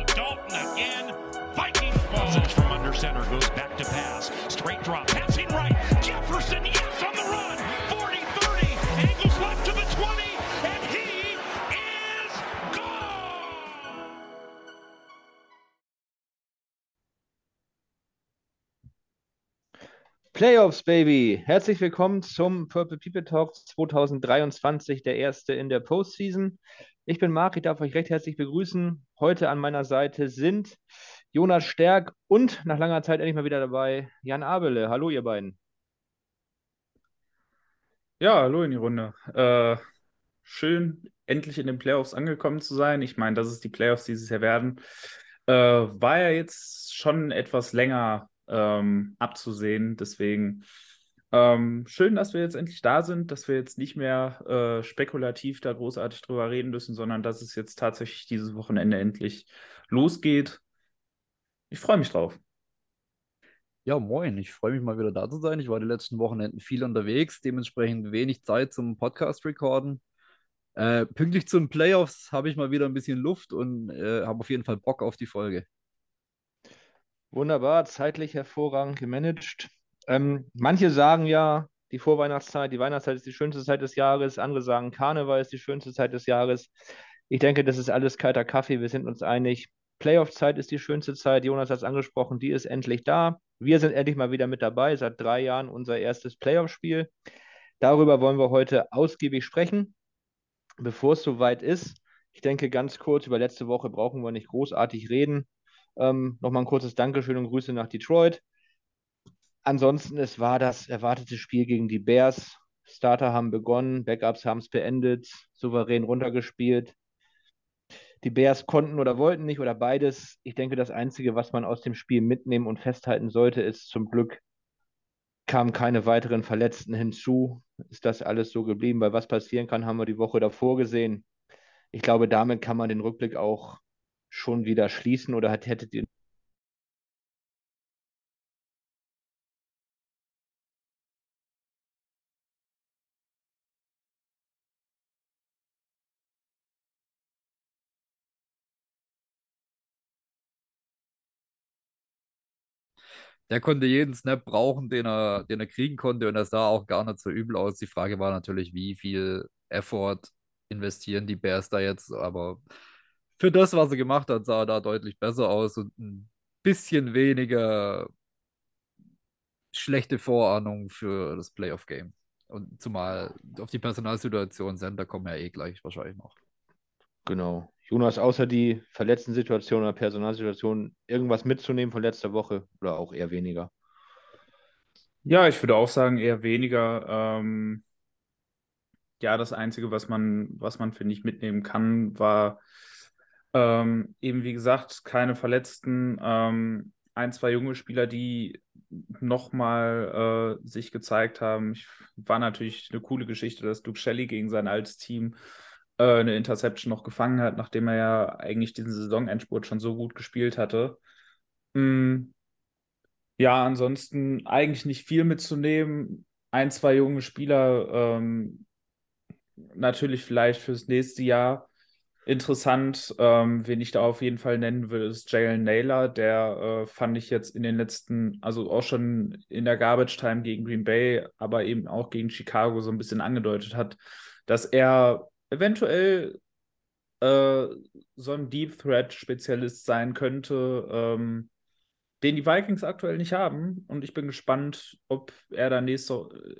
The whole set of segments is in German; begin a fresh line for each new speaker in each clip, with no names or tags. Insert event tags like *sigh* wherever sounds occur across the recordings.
Dalton again. Vikings ball. from under center goes back to pass. Straight drop. Passing right. Jefferson, yes, on the run. 40-30. Angles left to the 20. And he is gone.
Playoffs, Baby! Herzlich willkommen zum Purple People Talk 2023, der erste in der Postseason. Ich bin Marc, ich darf euch recht herzlich begrüßen. Heute an meiner Seite sind Jonas Stärk und nach langer Zeit endlich mal wieder dabei Jan Abele. Hallo, ihr beiden.
Ja, hallo in die Runde. Äh, schön, endlich in den Playoffs angekommen zu sein. Ich meine, dass es die Playoffs dieses Jahr werden, äh, war ja jetzt schon etwas länger ähm, abzusehen. Deswegen ähm, schön, dass wir jetzt endlich da sind, dass wir jetzt nicht mehr äh, spekulativ da großartig drüber reden müssen, sondern dass es jetzt tatsächlich dieses Wochenende endlich losgeht. Ich freue mich drauf.
Ja, moin. Ich freue mich mal wieder da zu sein. Ich war die letzten Wochenenden viel unterwegs, dementsprechend wenig Zeit zum Podcast recorden. Äh, pünktlich zu den Playoffs habe ich mal wieder ein bisschen Luft und äh, habe auf jeden Fall Bock auf die Folge.
Wunderbar, zeitlich hervorragend gemanagt. Ähm, manche sagen ja, die Vorweihnachtszeit, die Weihnachtszeit ist die schönste Zeit des Jahres. Andere sagen, Karneval ist die schönste Zeit des Jahres. Ich denke, das ist alles kalter Kaffee. Wir sind uns einig. Playoff-Zeit ist die schönste Zeit. Jonas hat es angesprochen, die ist endlich da. Wir sind endlich mal wieder mit dabei. Seit drei Jahren unser erstes Playoff-Spiel. Darüber wollen wir heute ausgiebig sprechen. Bevor es soweit ist, ich denke ganz kurz, über letzte Woche brauchen wir nicht großartig reden. Ähm, Nochmal ein kurzes Dankeschön und Grüße nach Detroit. Ansonsten, es war das erwartete Spiel gegen die Bears. Starter haben begonnen, Backups haben es beendet, souverän runtergespielt. Die Bears konnten oder wollten nicht oder beides. Ich denke, das Einzige, was man aus dem Spiel mitnehmen und festhalten sollte, ist zum Glück kamen keine weiteren Verletzten hinzu. Ist das alles so geblieben? Weil was passieren kann, haben wir die Woche davor gesehen. Ich glaube, damit kann man den Rückblick auch schon wieder schließen oder hättet ihr
Der konnte jeden Snap brauchen, den er, den er kriegen konnte und das sah auch gar nicht so übel aus. Die Frage war natürlich, wie viel Effort investieren die Bears da jetzt, aber für das, was er gemacht hat, sah er da deutlich besser aus und ein bisschen weniger schlechte Vorahnung für das Playoff-Game. Und zumal auf die Personalsituation sind, da kommen ja eh gleich wahrscheinlich noch.
Genau. Jonas, außer die verletzten Situation oder Personalsituation, irgendwas mitzunehmen von letzter Woche oder auch eher weniger?
Ja, ich würde auch sagen, eher weniger. Ähm, ja, das Einzige, was man, was man, finde ich, mitnehmen kann, war ähm, eben, wie gesagt, keine Verletzten. Ähm, ein, zwei junge Spieler, die nochmal äh, sich gezeigt haben. Ich, war natürlich eine coole Geschichte, dass Duke Shelley gegen sein altes Team äh, eine Interception noch gefangen hat, nachdem er ja eigentlich diesen Saisonendspurt schon so gut gespielt hatte. Mm, ja, ansonsten eigentlich nicht viel mitzunehmen. Ein, zwei junge Spieler, ähm, natürlich vielleicht fürs nächste Jahr interessant. Ähm, wen ich da auf jeden Fall nennen will, ist Jalen Naylor. Der äh, fand ich jetzt in den letzten, also auch schon in der Garbage Time gegen Green Bay, aber eben auch gegen Chicago so ein bisschen angedeutet hat, dass er eventuell äh, so ein Deep Threat Spezialist sein könnte, ähm, den die Vikings aktuell nicht haben. Und ich bin gespannt, ob er da nächste,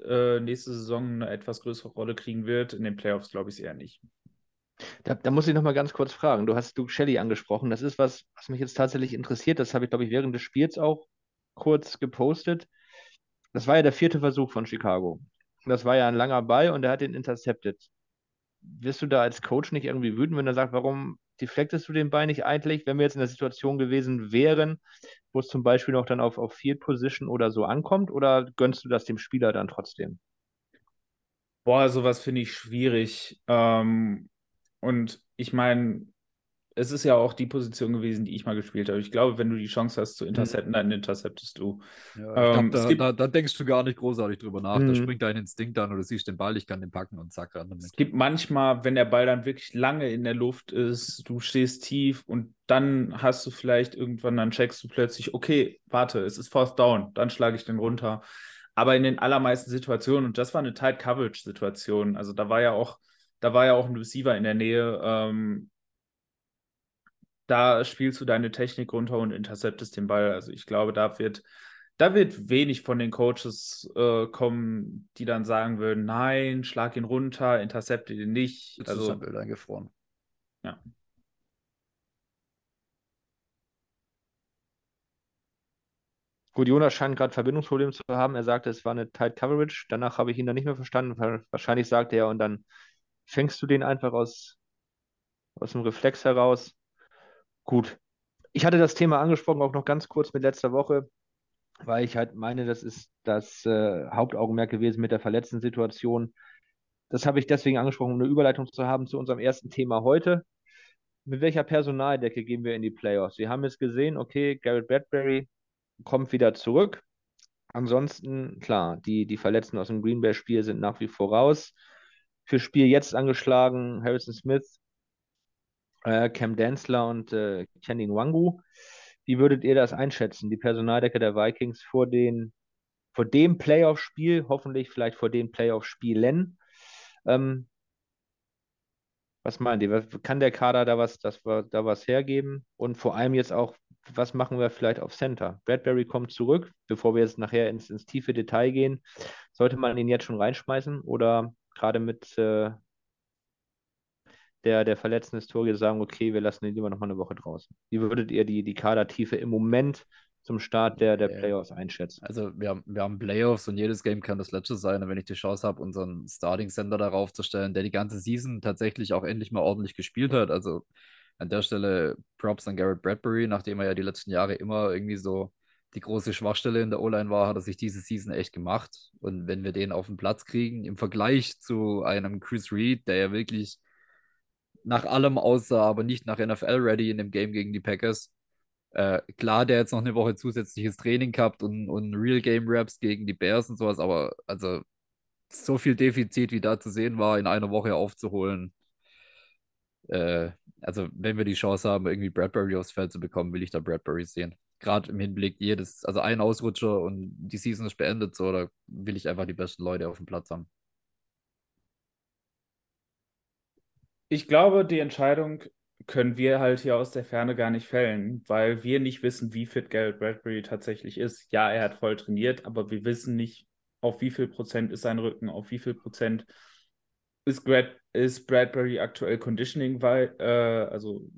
äh, nächste Saison eine etwas größere Rolle kriegen wird. In den Playoffs glaube ich es eher nicht.
Da, da, muss ich noch mal ganz kurz fragen. Du hast Duke Shelley angesprochen. Das ist was, was mich jetzt tatsächlich interessiert. Das habe ich, glaube ich, während des Spiels auch kurz gepostet. Das war ja der vierte Versuch von Chicago. Das war ja ein langer Ball und er hat den intercepted wirst du da als Coach nicht irgendwie wütend, wenn er sagt, warum deflectest du den Ball nicht eigentlich, wenn wir jetzt in der Situation gewesen wären, wo es zum Beispiel noch dann auf, auf Field Position oder so ankommt, oder gönnst du das dem Spieler dann trotzdem?
Boah, sowas finde ich schwierig. Ähm, und ich meine, es ist ja auch die Position gewesen, die ich mal gespielt habe. Ich glaube, wenn du die Chance hast zu intercepten, dann interceptest du.
Ja,
Ähm,
glaub,
gibt-
da, da, da denkst du gar nicht großartig drüber nach. Da
Mhm.
springt dein Instinkt an oder siehst den Ball, ich kann den packen und zack, ran damit.
Es gibt manchmal, wenn der Ball dann wirklich lange in der Luft ist, du stehst tief und dann hast du vielleicht irgendwann, dann checkst du plötzlich, okay, warte, es ist Fourth Down, dann schlage ich den runter. Aber in den allermeisten Situationen, und das war eine Tight Coverage Situation, also da war ja auch, da war ja auch ein Receiver in der Nähe, ähm, da spielst du deine Technik runter und interceptest den Ball. Also ich glaube, da wird, da wird wenig von den Coaches äh, kommen, die dann sagen würden, nein, schlag ihn runter, intercepte ihn nicht.
Jetzt ist
Also
sein Bild eingefroren.
Gut, Jonas scheint gerade Verbindungsprobleme zu haben. Er sagte, es war eine Tight Coverage. Danach habe ich ihn dann nicht mehr verstanden. Wa- Wahrscheinlich sagte er, und dann fängst du den einfach aus, aus dem Reflex heraus. Gut. Ich hatte das Thema angesprochen, auch noch ganz kurz mit letzter Woche, weil ich halt meine, das ist das äh, Hauptaugenmerk gewesen mit der verletzten Situation. Das habe ich deswegen angesprochen, um eine Überleitung zu haben zu unserem ersten Thema heute. Mit welcher Personaldecke gehen wir in die Playoffs? Wir haben jetzt gesehen, okay, Garrett Bradbury kommt wieder zurück. Ansonsten, klar, die, die Verletzten aus dem Green Bay-Spiel sind nach wie vor raus. Für Spiel jetzt angeschlagen Harrison Smith, äh, Cam Densler und äh, Kenny Nwangu. Wie würdet ihr das einschätzen, die Personaldecke der Vikings vor, den, vor dem Playoff-Spiel, hoffentlich vielleicht vor den Playoff-Spielen? Ähm, was meint ihr? Kann der Kader da was, das, da was hergeben? Und vor allem jetzt auch, was machen wir vielleicht auf Center? Bradbury kommt zurück, bevor wir jetzt nachher ins, ins tiefe Detail gehen. Sollte man ihn jetzt schon reinschmeißen oder gerade mit äh, der, der verletzten Historie sagen, okay, wir lassen ihn lieber noch mal eine Woche draußen? Wie würdet ihr die, die Kadertiefe im Moment zum Start der, der. Playoffs einschätzen?
Also wir haben, wir haben Playoffs und jedes Game kann das letzte sein. Und wenn ich die Chance habe, unseren Starting Center darauf zu stellen, der die ganze Season tatsächlich auch endlich mal ordentlich gespielt hat. Also an der Stelle Props an Garrett Bradbury, nachdem er ja die letzten Jahre immer irgendwie so die große Schwachstelle in der O-Line war, hat er sich diese Season echt gemacht. Und wenn wir den auf den Platz kriegen, im Vergleich zu einem Chris Reed, der ja wirklich nach allem aussah, aber nicht nach NFL-ready in dem Game gegen die Packers, äh, klar, der jetzt noch eine Woche zusätzliches Training gehabt und, und Real Game Raps gegen die Bears und sowas, aber also so viel Defizit, wie da zu sehen war, in einer Woche aufzuholen. Äh, also, wenn wir die Chance haben, irgendwie Bradbury aufs Feld zu bekommen, will ich da Bradbury sehen. Gerade im Hinblick jedes, also ein Ausrutscher und die Season ist beendet, so, da will ich einfach die besten Leute auf dem Platz haben.
Ich glaube, die Entscheidung können wir halt hier aus der Ferne gar nicht fällen, weil wir nicht wissen, wie fit Garrett Bradbury tatsächlich ist. Ja, er hat voll trainiert, aber wir wissen nicht, auf wie viel Prozent ist sein Rücken, auf wie viel Prozent ist, Brad, ist Bradbury aktuell Conditioning, weil, äh, also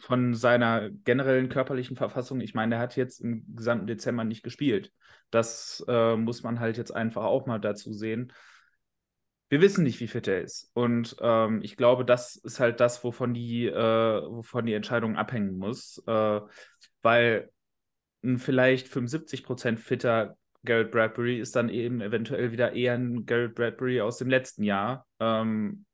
von seiner generellen körperlichen Verfassung. Ich meine, er hat jetzt im gesamten Dezember nicht gespielt. Das äh, muss man halt jetzt einfach auch mal dazu sehen wir wissen nicht, wie fit er ist. Und ähm, ich glaube, das ist halt das, wovon die, äh, wovon die Entscheidung abhängen muss. Äh, weil ein vielleicht 75% fitter Garrett Bradbury ist dann eben eventuell wieder eher ein Garrett Bradbury aus dem letzten Jahr. Ähm,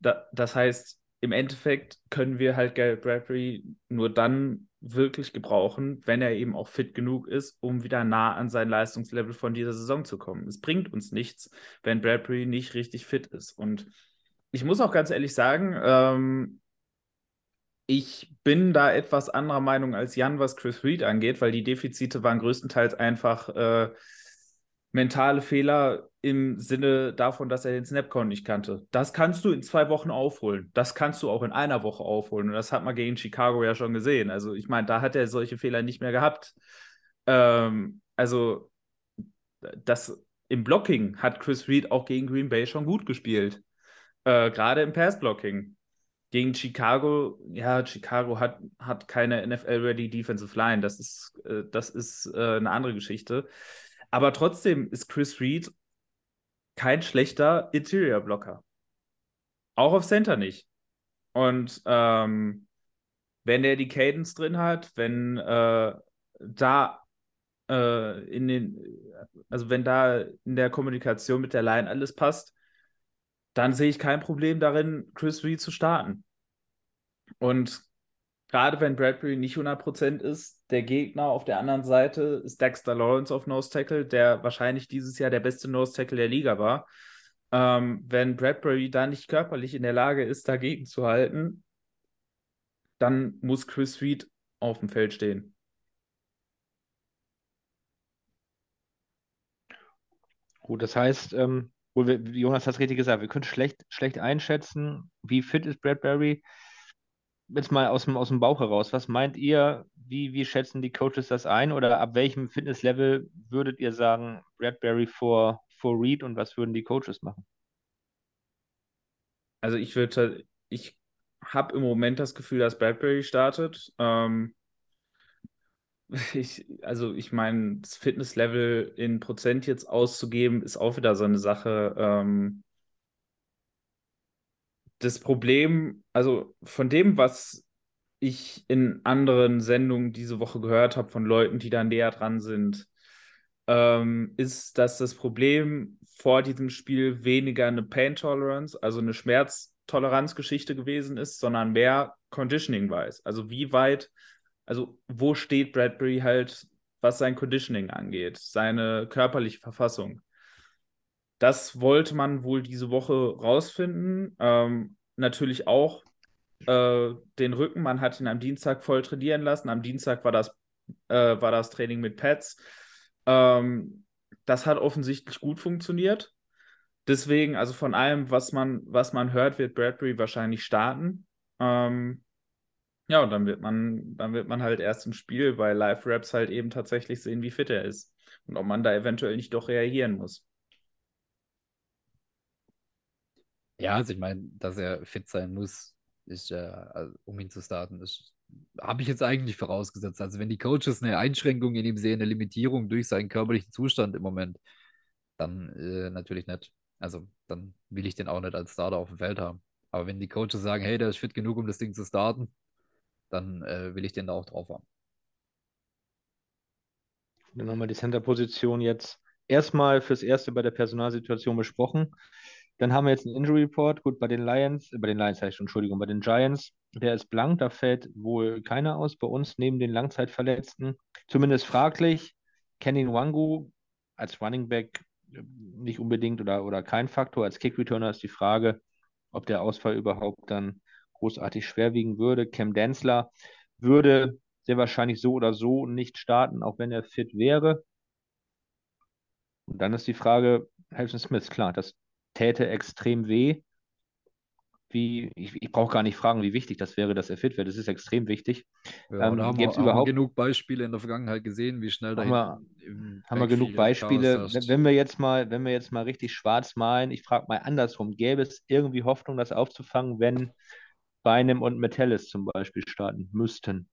da, das heißt, im Endeffekt können wir halt Garrett Bradbury nur dann wirklich gebrauchen, wenn er eben auch fit genug ist, um wieder nah an sein Leistungslevel von dieser Saison zu kommen. Es bringt uns nichts, wenn Bradbury nicht richtig fit ist. Und ich muss auch ganz ehrlich sagen, ähm, ich bin da etwas anderer Meinung als Jan, was Chris Reed angeht, weil die Defizite waren größtenteils einfach äh, mentale Fehler im Sinne davon, dass er den Snapcon nicht kannte. Das kannst du in zwei Wochen aufholen. Das kannst du auch in einer Woche aufholen. Und das hat man gegen Chicago ja schon gesehen. Also ich meine, da hat er solche Fehler nicht mehr gehabt. Ähm, also das im Blocking hat Chris Reed auch gegen Green Bay schon gut gespielt. Äh, Gerade im Pass-Blocking. Gegen Chicago, ja, Chicago hat, hat keine NFL-ready Defensive Line. Das ist, äh, das ist äh, eine andere Geschichte. Aber trotzdem ist Chris Reed kein schlechter Interior-Blocker. Auch auf Center nicht. Und ähm, wenn er die Cadence drin hat, wenn äh, da äh, in den, also wenn da in der Kommunikation mit der Line alles passt, dann sehe ich kein Problem darin, Chris Reed zu starten. Und gerade wenn Bradbury nicht 100% ist, der Gegner auf der anderen Seite ist Dexter Lawrence auf Nose Tackle, der wahrscheinlich dieses Jahr der beste Nose Tackle der Liga war. Ähm, wenn Bradbury da nicht körperlich in der Lage ist, dagegen zu halten, dann muss Chris Reed auf dem Feld stehen.
Gut, das heißt, ähm, Jonas hat es richtig gesagt, wir können schlecht, schlecht einschätzen, wie fit ist Bradbury. Jetzt mal aus dem, aus dem Bauch heraus, was meint ihr, wie, wie schätzen die Coaches das ein oder ab welchem Fitnesslevel würdet ihr sagen, Bradbury vor, vor Reed und was würden die Coaches machen?
Also ich würde, ich habe im Moment das Gefühl, dass Bradbury startet. Ähm, ich, also ich meine, das Fitnesslevel in Prozent jetzt auszugeben, ist auch wieder so eine Sache. Ähm, das Problem, also von dem, was ich in anderen Sendungen diese Woche gehört habe von Leuten, die da näher dran sind, ähm, ist, dass das Problem vor diesem Spiel weniger eine Pain Tolerance, also eine Schmerztoleranzgeschichte gewesen ist, sondern mehr Conditioning weiß. Also wie weit also wo steht Bradbury halt, was sein Conditioning angeht, seine körperliche Verfassung. Das wollte man wohl diese Woche rausfinden. Ähm, natürlich auch äh, den Rücken. Man hat ihn am Dienstag voll trainieren lassen. Am Dienstag war das, äh, war das Training mit Pads. Ähm, das hat offensichtlich gut funktioniert. Deswegen, also von allem, was man, was man hört, wird Bradbury wahrscheinlich starten. Ähm, ja, und dann wird man, dann wird man halt erst im Spiel bei Live-Raps halt eben tatsächlich sehen, wie fit er ist. Und ob man da eventuell nicht doch reagieren muss.
Ja, also ich meine, dass er fit sein muss, ist äh, also, um ihn zu starten, das habe ich jetzt eigentlich vorausgesetzt. Also wenn die Coaches eine Einschränkung in ihm sehen, eine Limitierung durch seinen körperlichen Zustand im Moment, dann äh, natürlich nicht. Also dann will ich den auch nicht als Starter auf dem Feld haben. Aber wenn die Coaches sagen, hey, der ist fit genug, um das Ding zu starten, dann äh, will ich den da auch drauf haben.
Dann haben wir die Center-Position jetzt erstmal fürs Erste bei der Personalsituation besprochen. Dann haben wir jetzt einen Injury Report. Gut, bei den Lions, äh, bei den Lions heißt Entschuldigung, bei den Giants, der ist blank, da fällt wohl keiner aus. Bei uns neben den Langzeitverletzten. Zumindest fraglich. Kenny Wangu als Running Back äh, nicht unbedingt oder, oder kein Faktor. Als Kick Returner ist die Frage, ob der Ausfall überhaupt dann großartig schwerwiegen würde. Cam Densler würde sehr wahrscheinlich so oder so nicht starten, auch wenn er fit wäre. Und dann ist die Frage, Harrison Smith, klar, das täte extrem weh. Wie, ich, ich brauche gar nicht fragen, wie wichtig das wäre, dass er fit wird. Das ist extrem wichtig.
Ja, ähm, haben, wir, haben genug Beispiele in der Vergangenheit gesehen, wie schnell da
haben wir, haben wir genug Beispiele. Wenn, wir jetzt mal, wenn wir jetzt mal richtig schwarz malen, ich frage mal andersrum, gäbe es irgendwie Hoffnung, das aufzufangen, wenn Beinem und Metallis zum Beispiel starten müssten?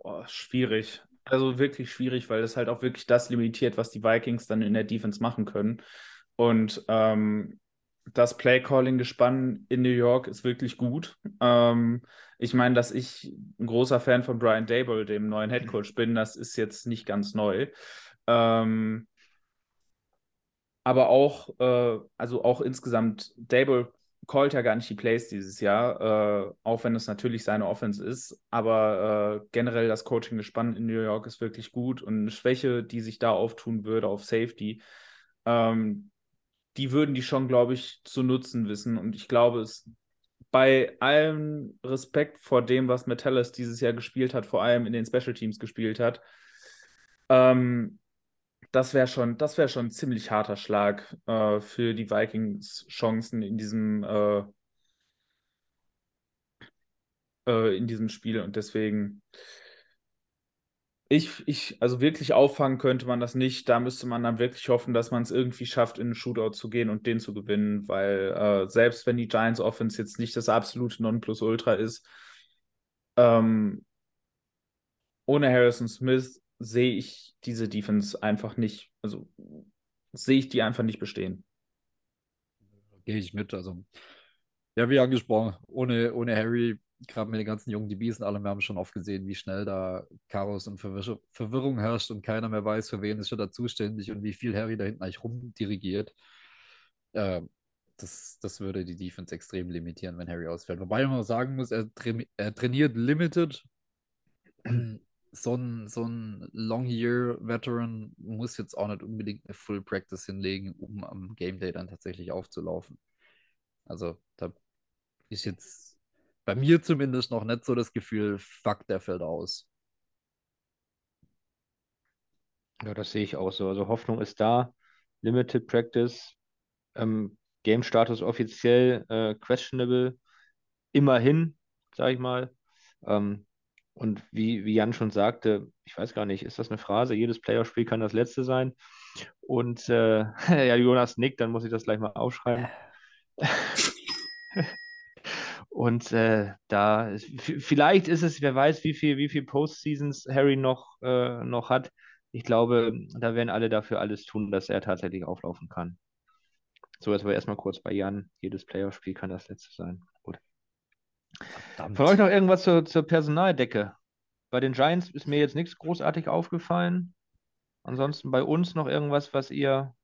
Boah, schwierig. Also wirklich schwierig, weil das halt auch wirklich das limitiert, was die Vikings dann in der Defense machen können. Und ähm, das Play-Calling-Gespann in New York ist wirklich gut. Ähm, ich meine, dass ich ein großer Fan von Brian Dable, dem neuen Headcoach, bin, das ist jetzt nicht ganz neu. Ähm, aber auch, äh, also auch insgesamt, Dable callt ja gar nicht die Plays dieses Jahr, äh, auch wenn es natürlich seine Offense ist. Aber äh, generell das Coaching-Gespann in New York ist wirklich gut und eine Schwäche, die sich da auftun würde auf Safety, ähm, die würden die schon, glaube ich, zu nutzen wissen. Und ich glaube, es bei allem Respekt vor dem, was Metellus dieses Jahr gespielt hat, vor allem in den Special Teams gespielt hat, ähm, das wäre schon, das wäre schon ein ziemlich harter Schlag äh, für die Vikings Chancen in diesem äh, äh, in diesem Spiel und deswegen ich, ich, also wirklich auffangen könnte man das nicht. Da müsste man dann wirklich hoffen, dass man es irgendwie schafft, in einen Shootout zu gehen und den zu gewinnen, weil äh, selbst wenn die Giants Offense jetzt nicht das absolute Nonplusultra ist, ähm, ohne Harrison Smith sehe ich diese Defense einfach nicht, also sehe ich die einfach nicht bestehen.
Gehe ich mit. Also, Ja, wie angesprochen, ohne, ohne Harry, gerade mit den ganzen jungen DBs und allem, wir haben schon oft gesehen, wie schnell da Chaos und Verwirr Verwirrung herrscht und keiner mehr weiß, für wen ist er da zuständig und wie viel Harry da hinten eigentlich rumdirigiert. Äh, das, das würde die Defense extrem limitieren, wenn Harry ausfällt. Wobei man sagen muss, er, tra er trainiert limited. *clears throat* so ein, so ein Long-Year-Veteran muss jetzt auch nicht unbedingt eine Full Practice hinlegen, um am Game Day dann tatsächlich aufzulaufen. Also da ist jetzt bei mir zumindest noch nicht so das Gefühl, fuck, der fällt aus.
Ja, das sehe ich auch so. Also Hoffnung ist da. Limited Practice. Ähm, Game-Status offiziell äh, questionable. Immerhin, sage ich mal. Ähm, und wie, wie Jan schon sagte, ich weiß gar nicht, ist das eine Phrase? Jedes Playoff-Spiel kann das letzte sein. Und äh, *laughs* ja, Jonas nickt, dann muss ich das gleich mal aufschreiben. *laughs* Und äh, da ist, vielleicht ist es, wer weiß, wie viel, wie viel Postseasons Harry noch, äh, noch hat. Ich glaube, da werden alle dafür alles tun, dass er tatsächlich auflaufen kann. So, jetzt aber erstmal kurz bei Jan. Jedes Playoff-Spiel kann das letzte sein. Gut. Verdammt. Von euch noch irgendwas zur, zur Personaldecke? Bei den Giants ist mir jetzt nichts großartig aufgefallen. Ansonsten bei uns noch irgendwas, was ihr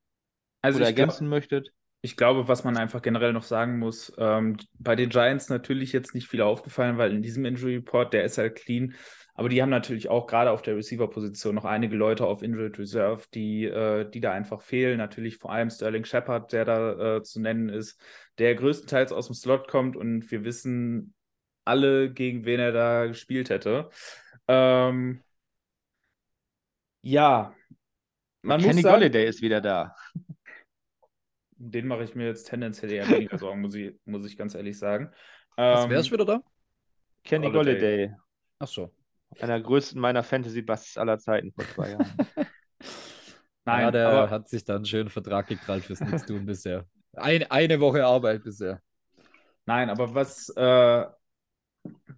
also oder ergänzen glaub, möchtet?
Ich glaube, was man einfach generell noch sagen muss, ähm, bei den Giants natürlich jetzt nicht viel aufgefallen, weil in diesem Injury Report, der ist halt clean, aber die haben natürlich auch gerade auf der Receiver-Position noch einige Leute auf Injured Reserve, die, äh, die da einfach fehlen. Natürlich vor allem Sterling Shepard, der da äh, zu nennen ist, der größtenteils aus dem Slot kommt und wir wissen alle, gegen wen er da gespielt hätte. Ähm, ja,
man Kenny Golladay ist wieder da
den mache ich mir jetzt tendenziell eher weniger Sorgen, muss ich, muss ich ganz ehrlich sagen.
Was ähm, wer ist wieder da?
Kenny Golladay.
Ach so.
Einer der größten meiner Fantasy-Busts aller Zeiten vor zwei Jahren. *laughs*
Nein, ja, der aber... hat sich da einen schönen Vertrag gekrallt fürs Nichtstun bisher. Ein, eine Woche Arbeit bisher.
Nein, aber was, äh,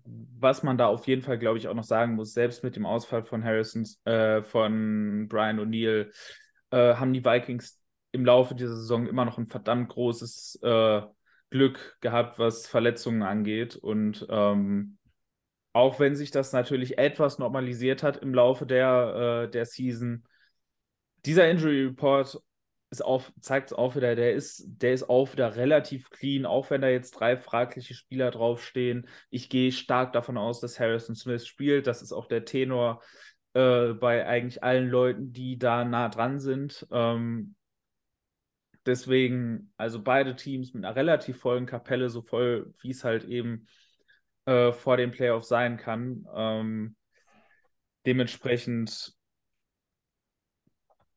was man da auf jeden Fall, glaube ich, auch noch sagen muss, selbst mit dem Ausfall von Harrison, äh, von Brian O'Neill, äh, haben die Vikings im Laufe dieser Saison immer noch ein verdammt großes äh, Glück gehabt, was Verletzungen angeht. Und ähm, auch wenn sich das natürlich etwas normalisiert hat im Laufe der, äh, der Season, dieser Injury Report zeigt es auch wieder, der ist, der ist auch wieder relativ clean, auch wenn da jetzt drei fragliche Spieler draufstehen. Ich gehe stark davon aus, dass Harrison Smith spielt. Das ist auch der Tenor äh, bei eigentlich allen Leuten, die da nah dran sind. Ähm, Deswegen, also beide Teams mit einer relativ vollen Kapelle, so voll, wie es halt eben äh, vor den Playoffs sein kann. Ähm, dementsprechend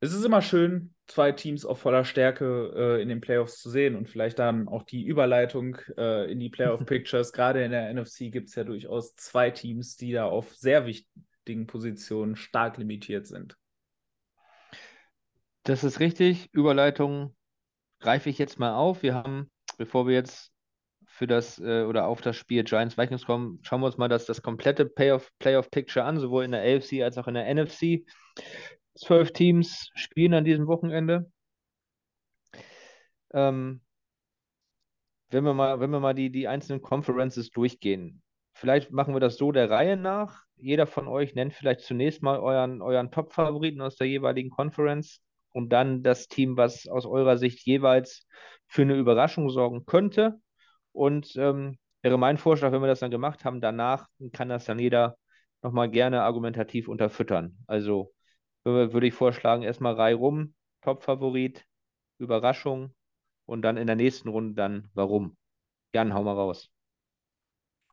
es ist immer schön, zwei Teams auf voller Stärke äh, in den Playoffs zu sehen und vielleicht dann auch die Überleitung äh, in die Playoff-Pictures. *laughs* Gerade in der NFC gibt es ja durchaus zwei Teams, die da auf sehr wichtigen Positionen stark limitiert sind.
Das ist richtig. Überleitung greife ich jetzt mal auf. Wir haben, bevor wir jetzt für das äh, oder auf das Spiel Giants Vikings kommen, schauen wir uns mal das, das komplette Playoff, Playoff Picture an, sowohl in der AFC als auch in der NFC. Zwölf Teams spielen an diesem Wochenende. Ähm, wenn wir mal, wenn wir mal die, die einzelnen Conferences durchgehen, vielleicht machen wir das so der Reihe nach. Jeder von euch nennt vielleicht zunächst mal euren, euren Top-Favoriten aus der jeweiligen Conference und dann das Team, was aus eurer Sicht jeweils für eine Überraschung sorgen könnte. Und ähm, wäre mein Vorschlag, wenn wir das dann gemacht haben, danach kann das dann jeder nochmal gerne argumentativ unterfüttern. Also würde ich vorschlagen, erstmal Reihe rum, Top-Favorit, Überraschung und dann in der nächsten Runde dann warum. Jan, hau mal raus.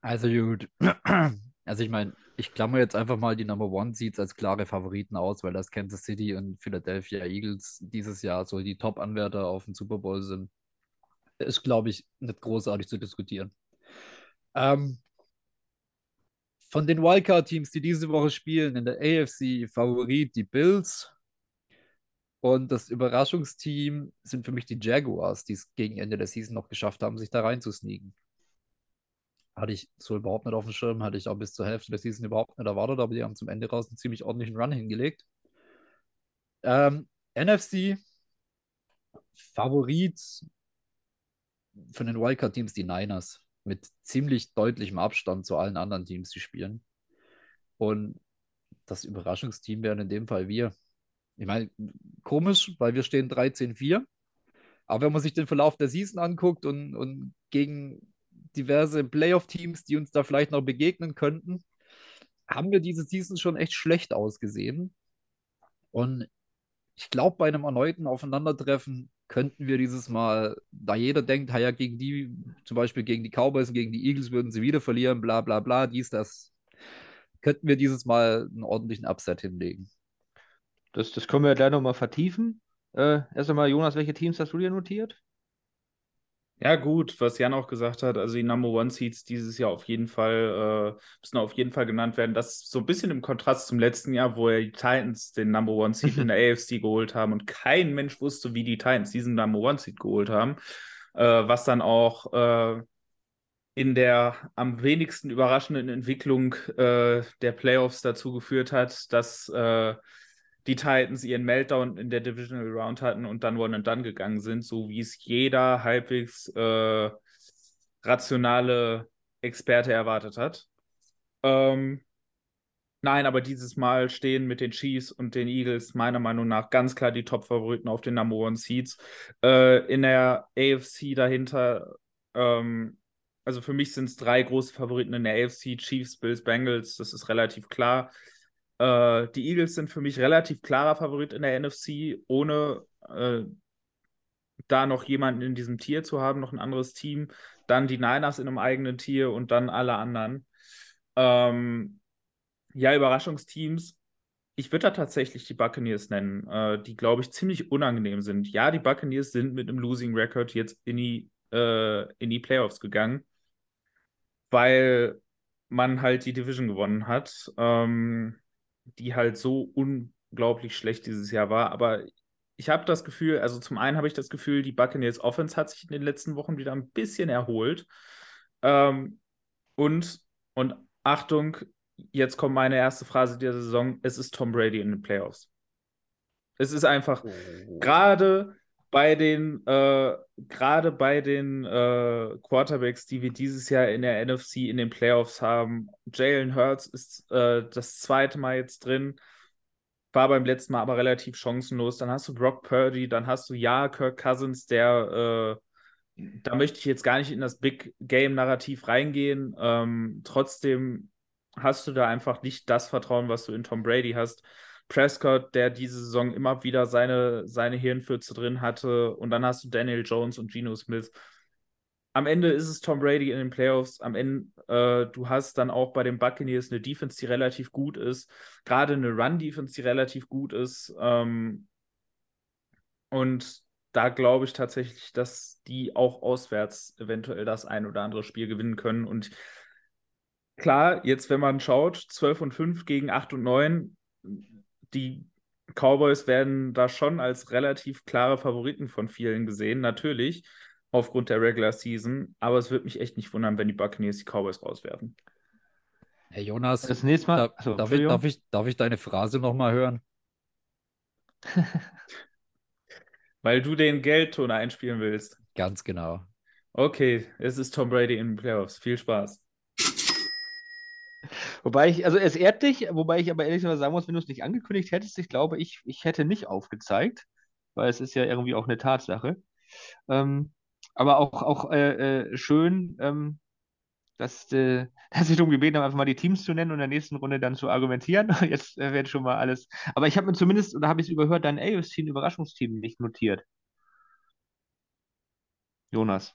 Also gut. *clears throat* Also ich meine, ich klammer jetzt einfach mal die Number One Seeds als klare Favoriten aus, weil das Kansas City und Philadelphia Eagles dieses Jahr so die Top-Anwärter auf den Super Bowl sind. Ist, glaube ich, nicht großartig zu diskutieren. Ähm, von den Wildcard-Teams, die diese Woche spielen, in der AFC Favorit die Bills. Und das Überraschungsteam sind für mich die Jaguars, die es gegen Ende der Season noch geschafft haben, sich da reinzusneaken hatte ich so überhaupt nicht auf dem Schirm, hatte ich auch bis zur Hälfte der Season überhaupt nicht erwartet, aber die haben zum Ende raus einen ziemlich ordentlichen Run hingelegt. Ähm, NFC Favorit von den Wildcard-Teams die Niners. mit ziemlich deutlichem Abstand zu allen anderen Teams, die spielen. Und das Überraschungsteam wären in dem Fall wir. Ich meine, komisch, weil wir stehen 13-4. Aber wenn man sich den Verlauf der Season anguckt und, und gegen diverse Playoff-Teams, die uns da vielleicht noch begegnen könnten, haben wir diese Season schon echt schlecht ausgesehen. Und ich glaube, bei einem erneuten Aufeinandertreffen könnten wir dieses Mal, da jeder denkt, ja, gegen die, zum Beispiel gegen die Cowboys gegen die Eagles würden sie wieder verlieren, bla bla bla, dies, das, könnten wir dieses Mal einen ordentlichen Upset hinlegen.
Das, das können wir gleich nochmal vertiefen. Äh, erst einmal, Jonas, welche Teams hast du dir notiert?
Ja, gut, was Jan auch gesagt hat, also die Number One Seeds dieses Jahr auf jeden Fall, äh, müssen auf jeden Fall genannt werden. Das ist so ein bisschen im Kontrast zum letzten Jahr, wo ja die Titans den Number One Seed in *laughs* der AFC geholt haben und kein Mensch wusste, wie die Titans diesen Number One Seed geholt haben. Äh, was dann auch äh, in der am wenigsten überraschenden Entwicklung äh, der Playoffs dazu geführt hat, dass äh, die Titans ihren Meltdown in der Divisional Round hatten und dann One and Done gegangen sind, so wie es jeder halbwegs äh, rationale Experte erwartet hat. Ähm, nein, aber dieses Mal stehen mit den Chiefs und den Eagles meiner Meinung nach ganz klar die Top-Favoriten auf den Number One Seeds. Äh, in der AFC dahinter, ähm, also für mich sind es drei große Favoriten in der AFC, Chiefs, Bills, Bengals, das ist relativ klar. Äh, die Eagles sind für mich relativ klarer Favorit in der NFC, ohne äh, da noch jemanden in diesem Tier zu haben, noch ein anderes Team. Dann die Niners in einem eigenen Tier und dann alle anderen. Ähm, ja, Überraschungsteams. Ich würde da tatsächlich die Buccaneers nennen, äh, die, glaube ich, ziemlich unangenehm sind. Ja, die Buccaneers sind mit einem Losing Record jetzt in die, äh, in die Playoffs gegangen, weil man halt die Division gewonnen hat. Ähm, die halt so unglaublich schlecht dieses Jahr war. Aber ich habe das Gefühl, also zum einen habe ich das Gefühl, die Buccaneers Offense hat sich in den letzten Wochen wieder ein bisschen erholt. Ähm, und, und Achtung, jetzt kommt meine erste Phrase der Saison: Es ist Tom Brady in den Playoffs. Es ist einfach oh. gerade bei den äh, gerade bei den äh, Quarterbacks, die wir dieses Jahr in der NFC in den Playoffs haben. Jalen Hurts ist äh, das zweite Mal jetzt drin, war beim letzten Mal aber relativ chancenlos. Dann hast du Brock Purdy, dann hast du ja Kirk Cousins, der äh, da möchte ich jetzt gar nicht in das Big Game Narrativ reingehen. Ähm, trotzdem hast du da einfach nicht das Vertrauen, was du in Tom Brady hast. Prescott, der diese Saison immer wieder seine, seine Hirnfürze drin hatte. Und dann hast du Daniel Jones und Geno Smith. Am Ende ist es Tom Brady in den Playoffs. Am Ende, äh, du hast dann auch bei den Buccaneers eine Defense, die relativ gut ist. Gerade eine Run-Defense, die relativ gut ist. Ähm, und da glaube ich tatsächlich, dass die auch auswärts eventuell das ein oder andere Spiel gewinnen können. Und klar, jetzt, wenn man schaut, 12 und 5 gegen 8 und 9, die Cowboys werden da schon als relativ klare Favoriten von vielen gesehen, natürlich, aufgrund der Regular Season. Aber es würde mich echt nicht wundern, wenn die Buccaneers die Cowboys rauswerfen.
Herr Jonas,
das nächste Mal.
Da, Achso, darf, ich, darf, ich, darf ich deine Phrase nochmal hören? *laughs*
Weil du den Geldton einspielen willst.
Ganz genau.
Okay, es ist Tom Brady in den Playoffs. Viel Spaß.
Wobei ich, also es ehrt dich, wobei ich aber ehrlich sagen muss, wenn du es nicht angekündigt hättest, ich glaube, ich, ich hätte nicht aufgezeigt, weil es ist ja irgendwie auch eine Tatsache. Ähm, aber auch, auch äh, äh, schön, ähm, dass, äh, *laughs* dass ich darum gebeten habe, einfach mal die Teams zu nennen und in der nächsten Runde dann zu argumentieren. *laughs* Jetzt äh, wird schon mal alles. Aber ich habe mir zumindest, oder habe ich es überhört, dein AFC Überraschungsteam nicht notiert. Jonas.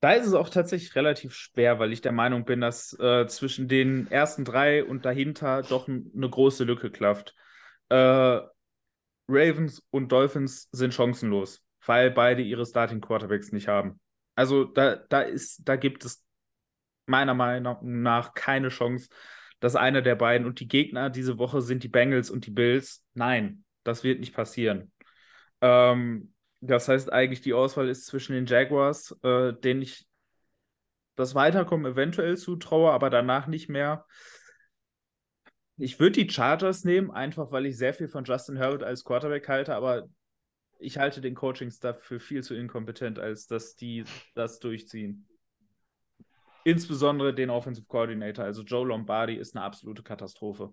Da ist es auch tatsächlich relativ schwer, weil ich der Meinung bin, dass äh, zwischen den ersten drei und dahinter doch eine große Lücke klafft. Äh, Ravens und Dolphins sind chancenlos, weil beide ihre Starting Quarterbacks nicht haben. Also da, da, ist, da gibt es meiner Meinung nach keine Chance, dass einer der beiden und die Gegner diese Woche sind die Bengals und die Bills. Nein, das wird nicht passieren. Ähm, das heißt eigentlich, die Auswahl ist zwischen den Jaguars, äh, denen ich das Weiterkommen eventuell zutraue, aber danach nicht mehr. Ich würde die Chargers nehmen, einfach weil ich sehr viel von Justin Herbert als Quarterback halte, aber ich halte den Coaching-Staff für viel zu inkompetent, als dass die das durchziehen. insbesondere den Offensive Coordinator. Also Joe Lombardi ist eine absolute Katastrophe.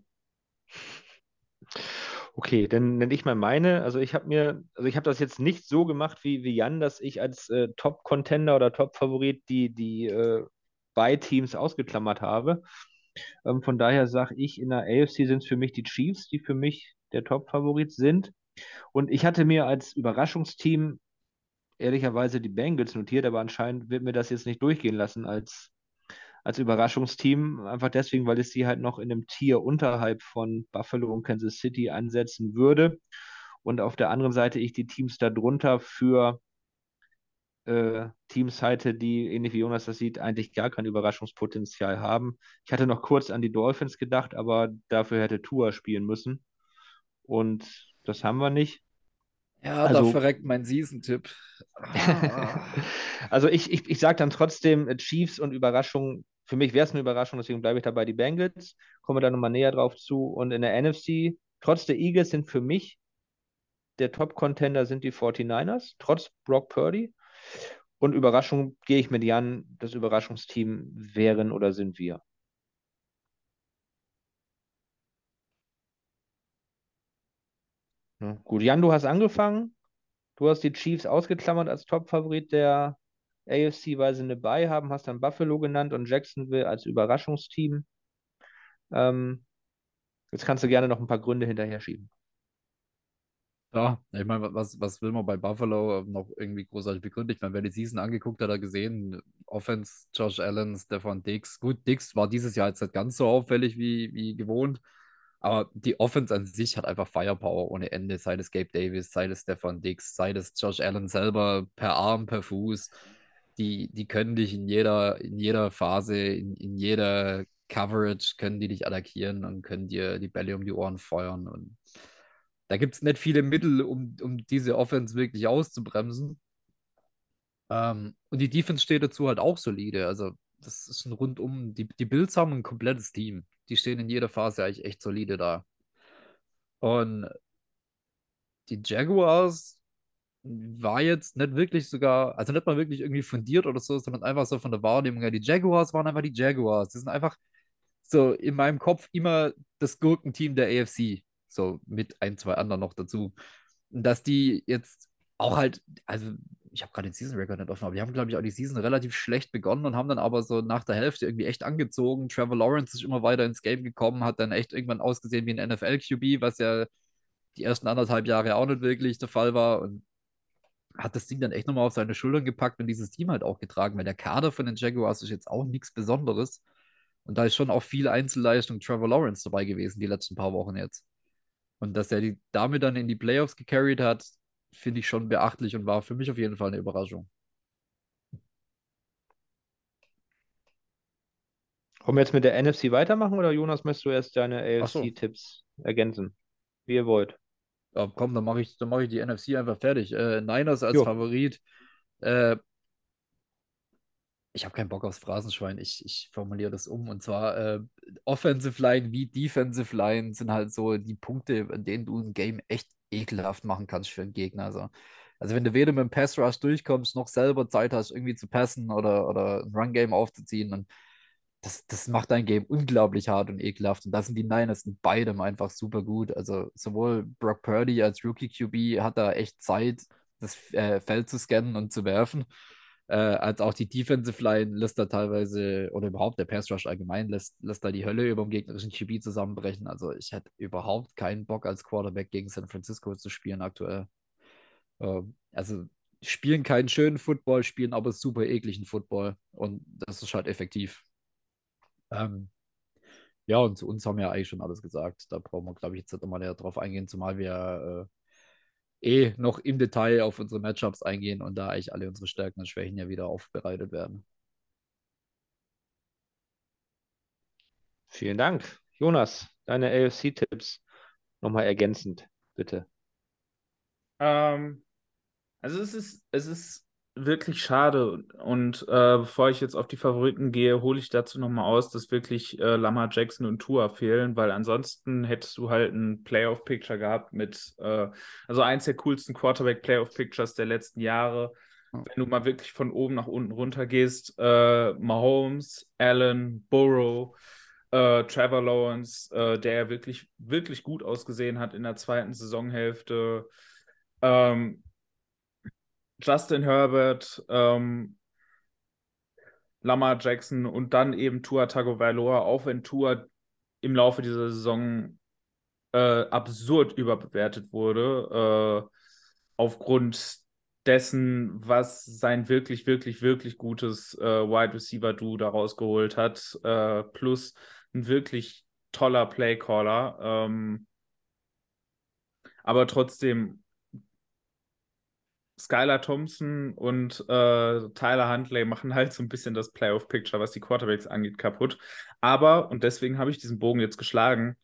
Okay, dann nenne ich mal meine. Also ich habe mir, also ich habe das jetzt nicht so gemacht wie, wie Jan, dass ich als äh, Top-Contender oder Top-Favorit die, die äh, Teams ausgeklammert habe. Ähm, von daher sage ich, in der AFC sind es für mich die Chiefs, die für mich der Top-Favorit sind. Und ich hatte mir als Überraschungsteam ehrlicherweise die Bengals notiert, aber anscheinend wird mir das jetzt nicht durchgehen lassen als, als Überraschungsteam. Einfach deswegen, weil ich sie halt noch in einem Tier unterhalb von Buffalo und Kansas City ansetzen würde. Und auf der anderen Seite ich die Teams darunter für äh, Teams halte, die, ähnlich wie Jonas das sieht, eigentlich gar kein Überraschungspotenzial haben. Ich hatte noch kurz an die Dolphins gedacht, aber dafür hätte Tua spielen müssen. Und das haben wir nicht.
Ja, also, da verreckt mein Season-Tipp.
Ah. *laughs* also ich, ich, ich sage dann trotzdem äh, Chiefs und Überraschung. Für mich wäre es eine Überraschung, deswegen bleibe ich dabei die Bengals. Kommen wir da nochmal näher drauf zu. Und in der NFC, trotz der Eagles sind für mich der Top-Contender sind die 49ers, trotz Brock Purdy. Und Überraschung gehe ich mit Jan, das Überraschungsteam wären oder sind wir. Gut, Jan, du hast angefangen. Du hast die Chiefs ausgeklammert als Top-Favorit der AFC, weil sie eine Bye haben, hast dann Buffalo genannt und Jacksonville als Überraschungsteam. Ähm, jetzt kannst du gerne noch ein paar Gründe hinterher schieben.
Ja, ich meine, was, was will man bei Buffalo noch irgendwie großartig begründen? Ich meine, wer die Season angeguckt hat, hat gesehen, Offense, Josh Allen, Stefan Dix. Gut, Dix war dieses Jahr jetzt nicht ganz so auffällig wie, wie gewohnt, aber die Offense an sich hat einfach Firepower ohne Ende, sei es Gabe Davis, sei es Stefan Dix, sei es Josh Allen selber per Arm, per Fuß. Die, die können dich in jeder, in jeder Phase, in, in jeder Coverage, können die dich attackieren und können dir die Bälle um die Ohren feuern und da gibt es nicht viele Mittel, um, um diese Offense wirklich auszubremsen. Ähm, und die Defense steht dazu halt auch solide. Also, das ist ein rundum. Die, die Bills haben ein komplettes Team. Die stehen in jeder Phase eigentlich echt solide da. Und die Jaguars war jetzt nicht wirklich sogar, also nicht mal wirklich irgendwie fundiert oder so, sondern einfach so von der Wahrnehmung her. Die Jaguars waren einfach die Jaguars. Die sind einfach so in meinem Kopf immer das Gurkenteam der AFC so mit ein, zwei anderen noch dazu. Dass die jetzt auch halt, also ich habe gerade den Season Record nicht offen, aber die haben, glaube ich, auch die Season relativ schlecht begonnen und haben dann aber so nach der Hälfte irgendwie echt angezogen. Trevor Lawrence ist immer weiter ins Game gekommen, hat dann echt irgendwann ausgesehen wie ein NFL-QB, was ja die ersten anderthalb Jahre auch nicht wirklich der Fall war und hat das Ding dann echt nochmal auf seine Schultern gepackt und dieses Team halt auch getragen, weil der Kader von den Jaguars ist jetzt auch nichts Besonderes. Und da ist schon auch viel Einzelleistung Trevor Lawrence dabei gewesen, die letzten paar Wochen jetzt. Und dass er die damit dann in die Playoffs gecarried hat, finde ich schon beachtlich und war für mich auf jeden Fall eine Überraschung.
Wollen wir jetzt mit der NFC weitermachen oder Jonas, möchtest du erst deine AFC-Tipps so. ergänzen? Wie ihr wollt.
Ja, komm, dann mache ich, mach ich die NFC einfach fertig. Äh, Niners als jo. Favorit. Äh, ich habe keinen Bock aufs Phrasenschwein. Ich, ich formuliere das um. Und zwar äh, Offensive Line wie Defensive Line sind halt so die Punkte, an denen du ein Game echt ekelhaft machen kannst für einen Gegner. Also, also wenn du weder mit dem Pass Rush durchkommst, noch selber Zeit hast, irgendwie zu passen oder, oder ein Run Game aufzuziehen, dann das, das macht dein Game unglaublich hart und ekelhaft. Und da sind die Niners in beidem einfach super gut. Also sowohl Brock Purdy als Rookie QB hat da echt Zeit, das äh, Feld zu scannen und zu werfen äh, als auch die Defensive Line lässt da teilweise, oder überhaupt der Pass Rush allgemein, lässt, lässt da die Hölle über dem gegnerischen QB zusammenbrechen. Also ich hätte überhaupt keinen Bock als Quarterback gegen San Francisco zu spielen aktuell. Äh, also spielen keinen schönen Football, spielen aber super ekligen Football und das ist halt effektiv. Ähm, ja, und zu uns haben wir ja eigentlich schon alles gesagt. Da brauchen wir, glaube ich, jetzt nicht nochmal drauf eingehen, zumal wir äh, eh noch im Detail auf unsere Matchups eingehen und da eigentlich alle unsere Stärken und Schwächen ja wieder aufbereitet werden.
Vielen Dank. Jonas, deine AFC-Tipps nochmal ergänzend, bitte.
Ähm, also es ist, es ist wirklich schade. Und äh, bevor ich jetzt auf die Favoriten gehe, hole ich dazu nochmal aus, dass wirklich äh, Lama Jackson und Tua fehlen, weil ansonsten hättest du halt ein Playoff-Picture gehabt mit, äh, also eins der coolsten Quarterback-Playoff-Pictures der letzten Jahre. wenn du mal wirklich von oben nach unten runter gehst, äh, Mahomes, Allen, Burrow, äh, Trevor Lawrence, äh, der wirklich, wirklich gut ausgesehen hat in der zweiten Saisonhälfte, ähm, Justin Herbert, ähm, Lamar Jackson und dann eben Tua Tagovailoa, auch wenn Tua im Laufe dieser Saison äh, absurd überbewertet wurde, äh, aufgrund dessen, was sein wirklich, wirklich, wirklich gutes äh, Wide Receiver Duo da rausgeholt hat, äh, plus ein wirklich toller Playcaller. Ähm, aber trotzdem Skylar Thompson und äh, Tyler Huntley machen halt so ein bisschen das Playoff-Picture, was die Quarterbacks angeht, kaputt. Aber, und deswegen habe ich diesen Bogen jetzt geschlagen,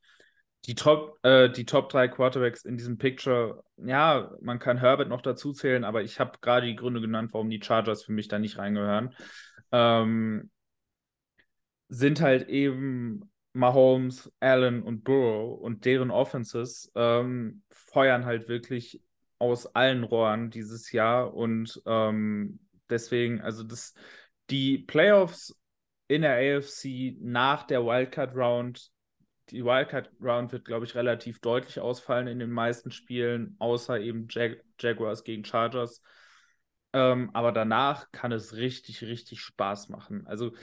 die Top, äh, die Top 3 Quarterbacks in diesem Picture, ja, man kann Herbert noch dazu zählen, aber ich habe gerade die Gründe genannt, warum die Chargers für mich da nicht reingehören. Ähm, sind halt eben Mahomes, Allen und Burrow und deren Offenses ähm, feuern halt wirklich aus allen Rohren dieses Jahr und ähm, deswegen, also das, die Playoffs in der AFC nach der Wildcard Round, die Wildcard Round wird, glaube ich, relativ deutlich ausfallen in den meisten Spielen, außer eben Jag Jaguars gegen Chargers. Ähm, aber danach kann es richtig, richtig Spaß machen. Also,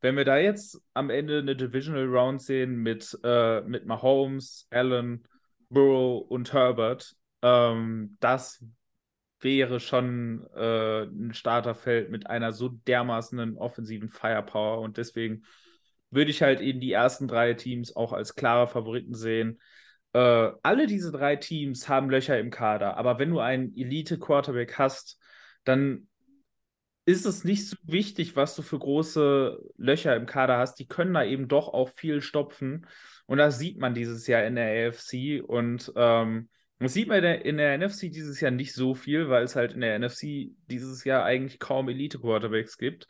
wenn wir da jetzt am Ende eine Divisional Round sehen mit, äh, mit Mahomes, Allen, Burrow und Herbert, ähm, das wäre schon äh, ein Starterfeld mit einer so dermaßenen offensiven Firepower und deswegen würde ich halt eben die ersten drei Teams auch als klare Favoriten sehen. Äh, alle diese drei Teams haben Löcher im Kader, aber wenn du einen Elite-Quarterback hast, dann ist es nicht so wichtig, was du für große Löcher im Kader hast. Die können da eben doch auch viel stopfen. Und das sieht man dieses Jahr in der AFC. Und ähm, das sieht man in der, in der, NFC dieses Jahr nicht so viel, weil es halt in der NFC dieses Jahr eigentlich kaum Elite-Quarterbacks gibt.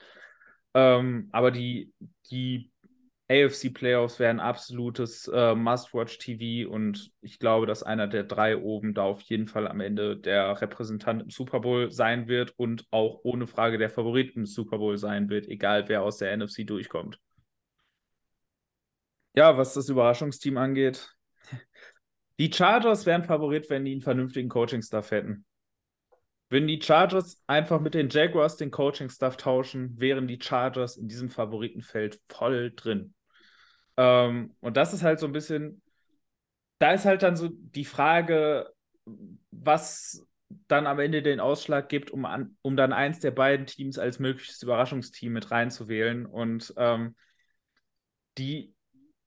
Ähm, aber die, die AFC-Playoffs wären absolutes äh, Must-Watch-TV und ich glaube, dass einer der drei oben da auf jeden Fall am Ende der Repräsentant im Super Bowl sein wird und auch ohne Frage der Favorit im Super Bowl sein wird, egal wer aus der NFC durchkommt. Ja, was das Überraschungsteam angeht, die Chargers wären Favorit, wenn die einen vernünftigen Coaching-Staff hätten. Wenn die Chargers einfach mit den Jaguars den Coaching-Staff tauschen, wären die Chargers in diesem Favoritenfeld voll drin. Ähm, und das ist halt so ein bisschen, da ist halt dann so die Frage, was dann am Ende den Ausschlag gibt, um, an, um dann eins der beiden Teams als mögliches Überraschungsteam mit reinzuwählen. Und ähm, die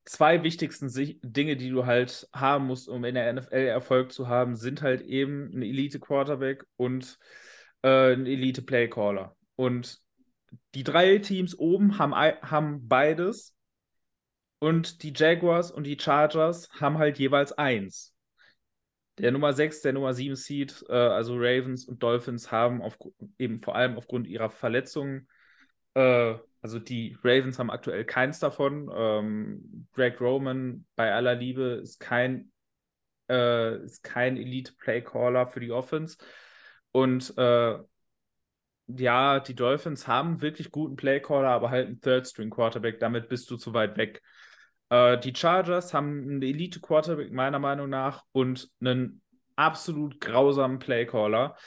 zwei wichtigsten Dinge, die du halt haben musst, um in der NFL Erfolg zu haben, sind halt eben ein Elite-Quarterback und äh, ein Elite-Playcaller. Und die drei Teams oben haben, haben beides. Und die Jaguars und die Chargers haben halt jeweils eins. Der Nummer 6, der Nummer 7 Seed, äh, also Ravens und Dolphins, haben auf, eben vor allem aufgrund ihrer Verletzungen äh, also die Ravens haben aktuell keins davon. Ähm, Greg Roman bei aller Liebe ist kein, äh, ist kein Elite-Playcaller für die Offense. Und äh, ja, die Dolphins haben wirklich guten Playcaller, aber halt einen Third-String-Quarterback. Damit bist du zu weit weg. Äh, die Chargers haben einen Elite-Quarterback meiner Meinung nach und einen absolut grausamen Playcaller.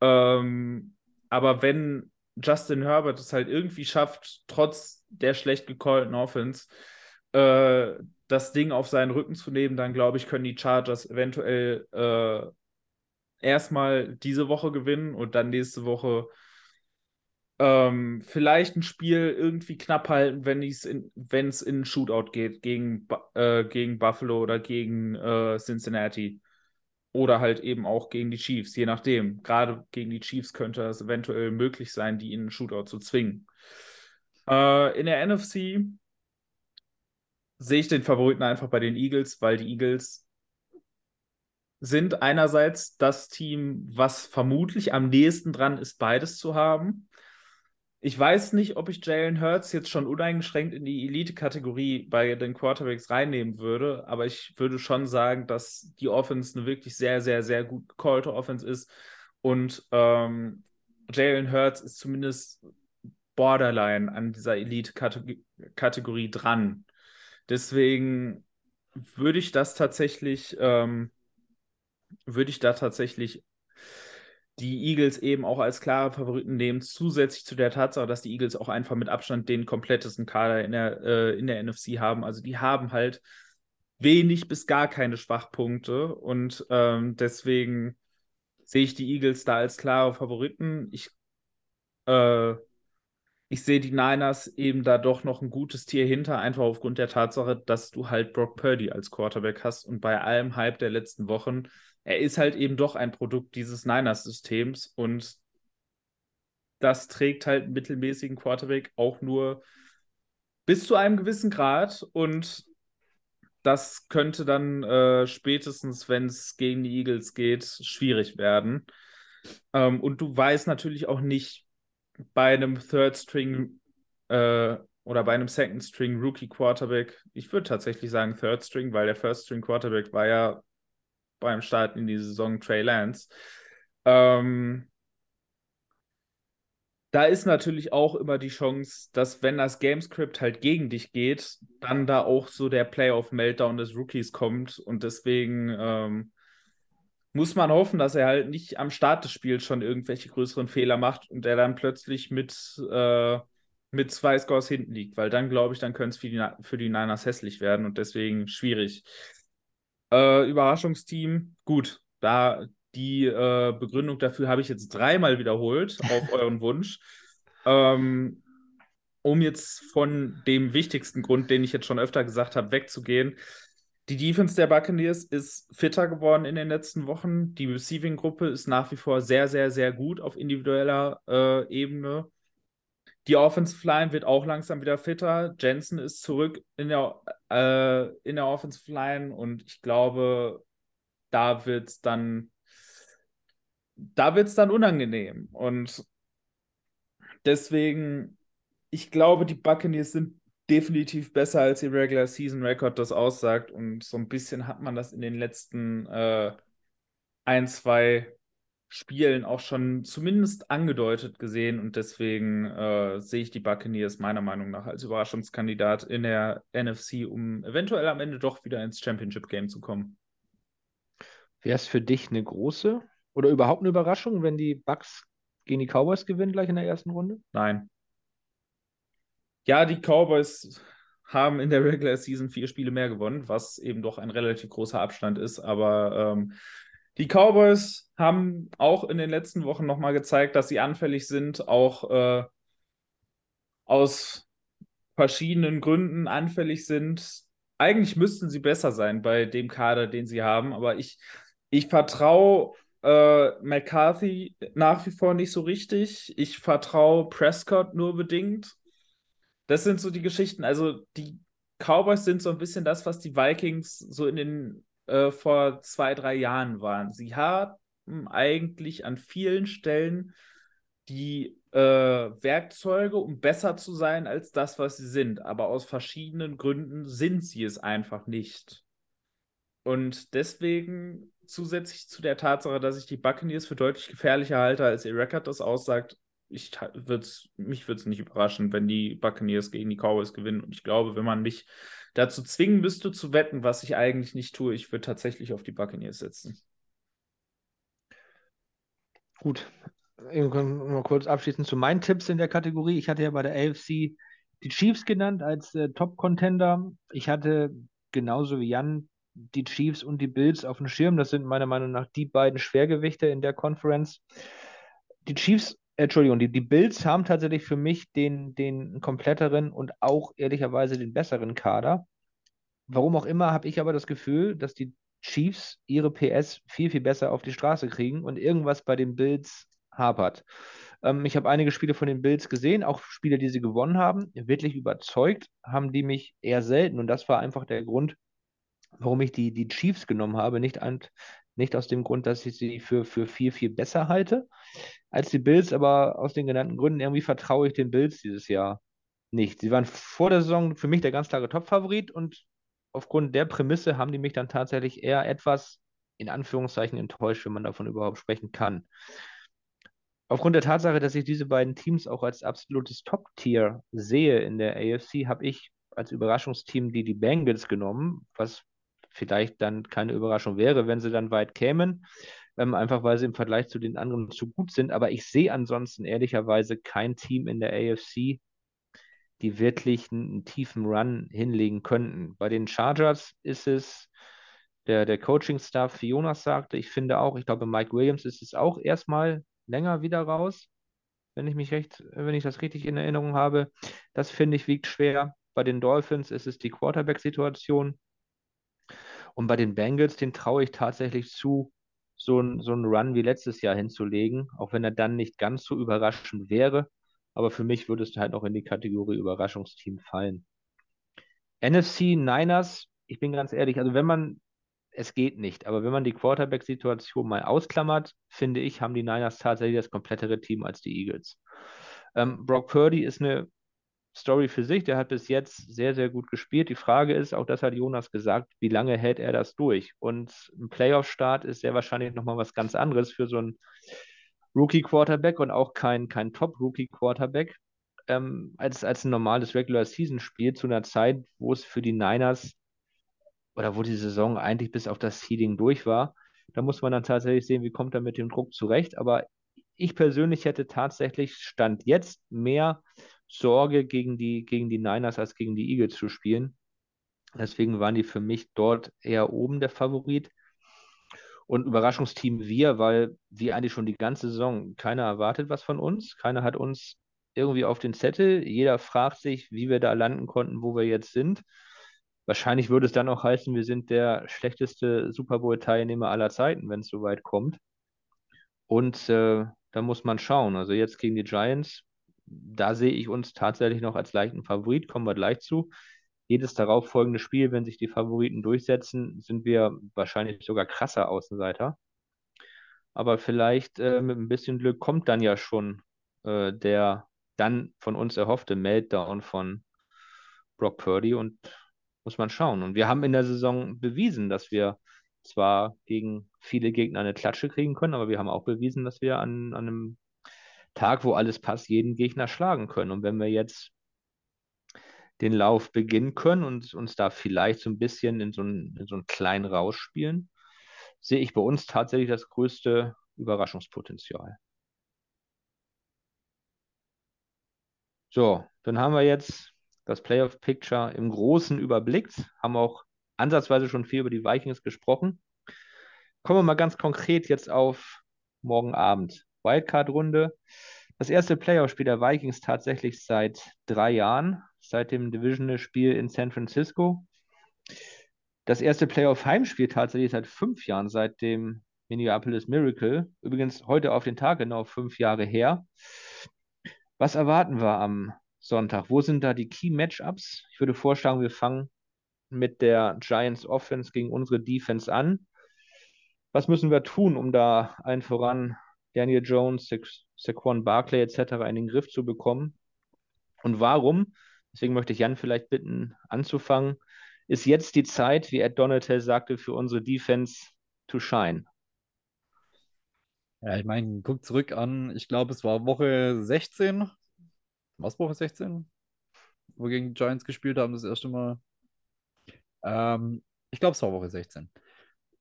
Ähm, aber wenn Justin Herbert es halt irgendwie schafft, trotz der schlecht gecallten Offense, äh, das Ding auf seinen Rücken zu nehmen, dann glaube ich, können die Chargers eventuell äh, erstmal diese Woche gewinnen und dann nächste Woche ähm, vielleicht ein Spiel irgendwie knapp halten, wenn es in, in einen Shootout geht gegen, äh, gegen Buffalo oder gegen äh, Cincinnati. Oder halt eben auch gegen die Chiefs, je nachdem. Gerade gegen die Chiefs könnte es eventuell möglich sein, die in einen Shootout zu zwingen. Äh, in der NFC sehe ich den Favoriten einfach bei den Eagles, weil die Eagles sind einerseits das Team, was vermutlich am nächsten dran ist, beides zu haben. Ich weiß nicht, ob ich Jalen Hurts jetzt schon uneingeschränkt in die Elite-Kategorie bei den Quarterbacks reinnehmen würde, aber ich würde schon sagen, dass die Offense eine wirklich sehr, sehr, sehr gut gecallte Offense ist und ähm, Jalen Hurts ist zumindest borderline an dieser Elite-Kategorie dran. Deswegen würde ich das tatsächlich, ähm, würde ich da tatsächlich die Eagles eben auch als klare Favoriten nehmen, zusätzlich zu der Tatsache, dass die Eagles auch einfach mit Abstand den komplettesten Kader in der, äh, in der NFC haben. Also die haben halt wenig bis gar keine Schwachpunkte und ähm, deswegen sehe ich die Eagles da als klare Favoriten. Ich, äh, ich sehe die Niners eben da doch noch ein gutes Tier hinter, einfach aufgrund der Tatsache, dass du halt Brock Purdy als Quarterback hast und bei allem Hype der letzten Wochen, er ist halt eben doch ein Produkt dieses Niners-Systems und das trägt halt mittelmäßigen Quarterback auch nur bis zu einem gewissen Grad und das könnte dann äh, spätestens, wenn es gegen die Eagles geht, schwierig werden. Ähm, und du weißt natürlich auch nicht bei einem Third String äh, oder bei einem Second String Rookie Quarterback, ich würde tatsächlich sagen Third String, weil der First String Quarterback war ja beim Start in die Saison Trey Lance. Ähm, da ist natürlich auch immer die Chance, dass wenn das Gamescript halt gegen dich geht, dann da auch so der Playoff-Meltdown des Rookies kommt. Und deswegen ähm, muss man hoffen, dass er halt nicht am Start des Spiels schon irgendwelche größeren Fehler macht und er dann plötzlich mit, äh, mit zwei Scores hinten liegt. Weil dann, glaube ich, dann könnte es für für die Niners hässlich werden und deswegen schwierig. Äh, Überraschungsteam, gut, da die äh, Begründung dafür habe ich jetzt dreimal wiederholt *laughs* auf euren Wunsch. Ähm, um jetzt von dem wichtigsten Grund, den ich jetzt schon öfter gesagt habe, wegzugehen. Die Defense der Buccaneers ist fitter geworden in den letzten Wochen. Die Receiving-Gruppe ist nach wie vor sehr, sehr, sehr gut auf individueller äh, Ebene. Die Offensive Line wird auch langsam wieder fitter. Jensen ist zurück in der, äh, in der Offensive Line und ich glaube, da wird es dann da dann unangenehm. Und deswegen, ich glaube, die Buccaneers sind definitiv besser, als ihr Regular Season Record das aussagt. Und so ein bisschen hat man das in den letzten äh, ein, zwei Spielen auch schon zumindest angedeutet gesehen. Und deswegen äh, sehe ich die Buccaneers meiner Meinung nach als Überraschungskandidat in der NFC, um eventuell am Ende doch wieder ins Championship Game zu kommen.
Wäre es für dich eine große oder überhaupt eine Überraschung, wenn die Bucks gegen die Cowboys gewinnen gleich in der ersten Runde?
Nein. Ja, die Cowboys haben in der Regular Season vier Spiele mehr gewonnen, was eben doch ein relativ großer Abstand ist. Aber ähm, die Cowboys haben auch in den letzten Wochen nochmal gezeigt, dass sie anfällig sind, auch äh, aus verschiedenen Gründen anfällig sind. Eigentlich müssten sie besser sein bei dem Kader, den sie haben, aber ich, ich vertraue äh, McCarthy nach wie vor nicht so richtig. Ich vertraue Prescott nur bedingt. Das sind so die Geschichten. Also die Cowboys sind so ein bisschen das, was die Vikings so in den äh, vor zwei, drei Jahren waren. Sie haben eigentlich an vielen Stellen die äh, Werkzeuge, um besser zu sein als das, was sie sind. Aber aus verschiedenen Gründen sind sie es einfach nicht. Und deswegen zusätzlich zu der Tatsache, dass ich die Buccaneers für deutlich gefährlicher halte, als ihr Record das aussagt, ich würd's, mich würde es nicht überraschen, wenn die Buccaneers gegen die Cowboys gewinnen. Und ich glaube, wenn man mich dazu zwingen müsste zu wetten, was ich eigentlich nicht tue, ich würde tatsächlich auf die Buccaneers setzen.
Gut. Mal kurz abschließend zu meinen Tipps in der Kategorie. Ich hatte ja bei der AFC die Chiefs genannt als äh, Top-Contender. Ich hatte genauso wie Jan die Chiefs und die Bills auf dem Schirm. Das sind meiner Meinung nach die beiden Schwergewichte in der Conference. Die Chiefs, Entschuldigung, die, die Bills haben tatsächlich für mich den, den kompletteren und auch ehrlicherweise den besseren Kader. Warum auch immer, habe ich aber das Gefühl, dass die Chiefs ihre PS viel, viel besser auf die Straße kriegen und irgendwas bei den Bills hapert. Ähm, ich habe einige Spiele von den Bills gesehen, auch Spiele, die sie gewonnen haben. Wirklich überzeugt haben die mich eher selten und das war einfach der Grund, warum ich die, die Chiefs genommen habe. Nicht, an, nicht aus dem Grund, dass ich sie für, für viel, viel besser halte als die Bills, aber aus den genannten Gründen irgendwie vertraue ich den Bills dieses Jahr nicht. Sie waren vor der Saison für mich der ganz klare Top-Favorit und aufgrund der Prämisse haben die mich dann tatsächlich eher etwas in Anführungszeichen enttäuscht, wenn man davon überhaupt sprechen kann. Aufgrund der Tatsache, dass ich diese beiden Teams auch als absolutes Top-Tier sehe in der AFC, habe ich als Überraschungsteam die die Bengals genommen, was vielleicht dann keine Überraschung wäre, wenn sie dann weit kämen, ähm, einfach weil sie im Vergleich zu den anderen zu gut sind. Aber ich sehe ansonsten ehrlicherweise kein Team in der AFC, die wirklich einen, einen tiefen Run hinlegen könnten. Bei den Chargers ist es der, der Coaching-Staff, wie Jonas sagte, ich finde auch, ich glaube, Mike Williams ist es auch erstmal länger wieder raus, wenn ich mich recht, wenn ich das richtig in Erinnerung habe. Das finde ich wiegt schwer. Bei den Dolphins ist es die Quarterback-Situation. Und bei den Bengals, den traue ich tatsächlich zu, so einen so Run wie letztes Jahr hinzulegen, auch wenn er dann nicht ganz so überraschend wäre. Aber für mich würde es halt noch in die Kategorie Überraschungsteam fallen. NFC Niners, ich bin ganz ehrlich, also wenn man, es geht nicht, aber wenn man die Quarterback-Situation mal ausklammert, finde ich, haben die Niners tatsächlich das komplettere Team als die Eagles. Ähm, Brock Purdy ist eine Story für sich. Der hat bis jetzt sehr, sehr gut gespielt. Die Frage ist, auch das hat Jonas gesagt, wie lange hält er das durch? Und ein Playoff-Start ist sehr wahrscheinlich nochmal was ganz anderes für so einen Rookie-Quarterback und auch kein, kein Top-Rookie-Quarterback ähm, als, als ein normales Regular-Season-Spiel zu einer Zeit, wo es für die Niners oder wo die Saison eigentlich bis auf das Seeding durch war. Da muss man dann tatsächlich sehen, wie kommt er mit dem Druck zurecht. Aber ich persönlich hätte tatsächlich Stand jetzt mehr Sorge, gegen die, gegen die Niners als gegen die Eagles zu spielen. Deswegen waren die für mich dort eher oben der Favorit. Und Überraschungsteam wir, weil wir eigentlich schon die ganze Saison, keiner erwartet was von uns, keiner hat uns irgendwie auf den Zettel. Jeder fragt sich, wie wir da landen konnten, wo wir jetzt sind. Wahrscheinlich würde es dann auch heißen, wir sind der schlechteste Super Bowl-Teilnehmer aller Zeiten, wenn es soweit kommt. Und äh, da muss man schauen. Also jetzt gegen die Giants da sehe ich uns tatsächlich noch als leichten Favorit, kommen wir gleich zu. Jedes darauffolgende Spiel, wenn sich die Favoriten durchsetzen, sind wir wahrscheinlich sogar krasser Außenseiter. Aber vielleicht äh, mit ein bisschen Glück kommt dann ja schon äh, der dann von uns erhoffte Meltdown von Brock Purdy und muss man schauen. Und wir haben in der Saison bewiesen, dass wir zwar gegen viele Gegner eine Klatsche kriegen können, aber wir haben auch bewiesen, dass wir an, an einem Tag, wo alles passt, jeden Gegner schlagen können. Und wenn wir jetzt den Lauf beginnen können und uns da vielleicht so ein bisschen in so einen, in so einen kleinen Rausch spielen, sehe ich bei uns tatsächlich das größte Überraschungspotenzial. So, dann haben wir jetzt das Playoff Picture im Großen überblickt, haben auch ansatzweise schon viel über die Vikings gesprochen. Kommen wir mal ganz konkret jetzt auf morgen Abend. Wildcard-Runde. Das erste Playoff-Spiel der Vikings tatsächlich seit drei Jahren, seit dem Divisional-Spiel in San Francisco. Das erste Playoff-Heimspiel tatsächlich seit fünf Jahren, seit dem Minneapolis Miracle. Übrigens heute auf den Tag genau fünf Jahre her. Was erwarten wir am Sonntag? Wo sind da die Key-Matchups? Ich würde vorschlagen, wir fangen mit der Giants Offense gegen unsere Defense an. Was müssen wir tun, um da allen voran Daniel Jones, Sa Saquon Barkley etc. in den Griff zu bekommen. Und warum, deswegen möchte ich Jan vielleicht bitten, anzufangen, ist jetzt die Zeit, wie Ed Donatel sagte, für unsere Defense to shine.
Ja, ich meine, guck zurück an, ich glaube, es war Woche 16. Was Woche 16? Wo wir gegen die Giants gespielt haben, das erste Mal. Ähm, ich glaube, es war Woche 16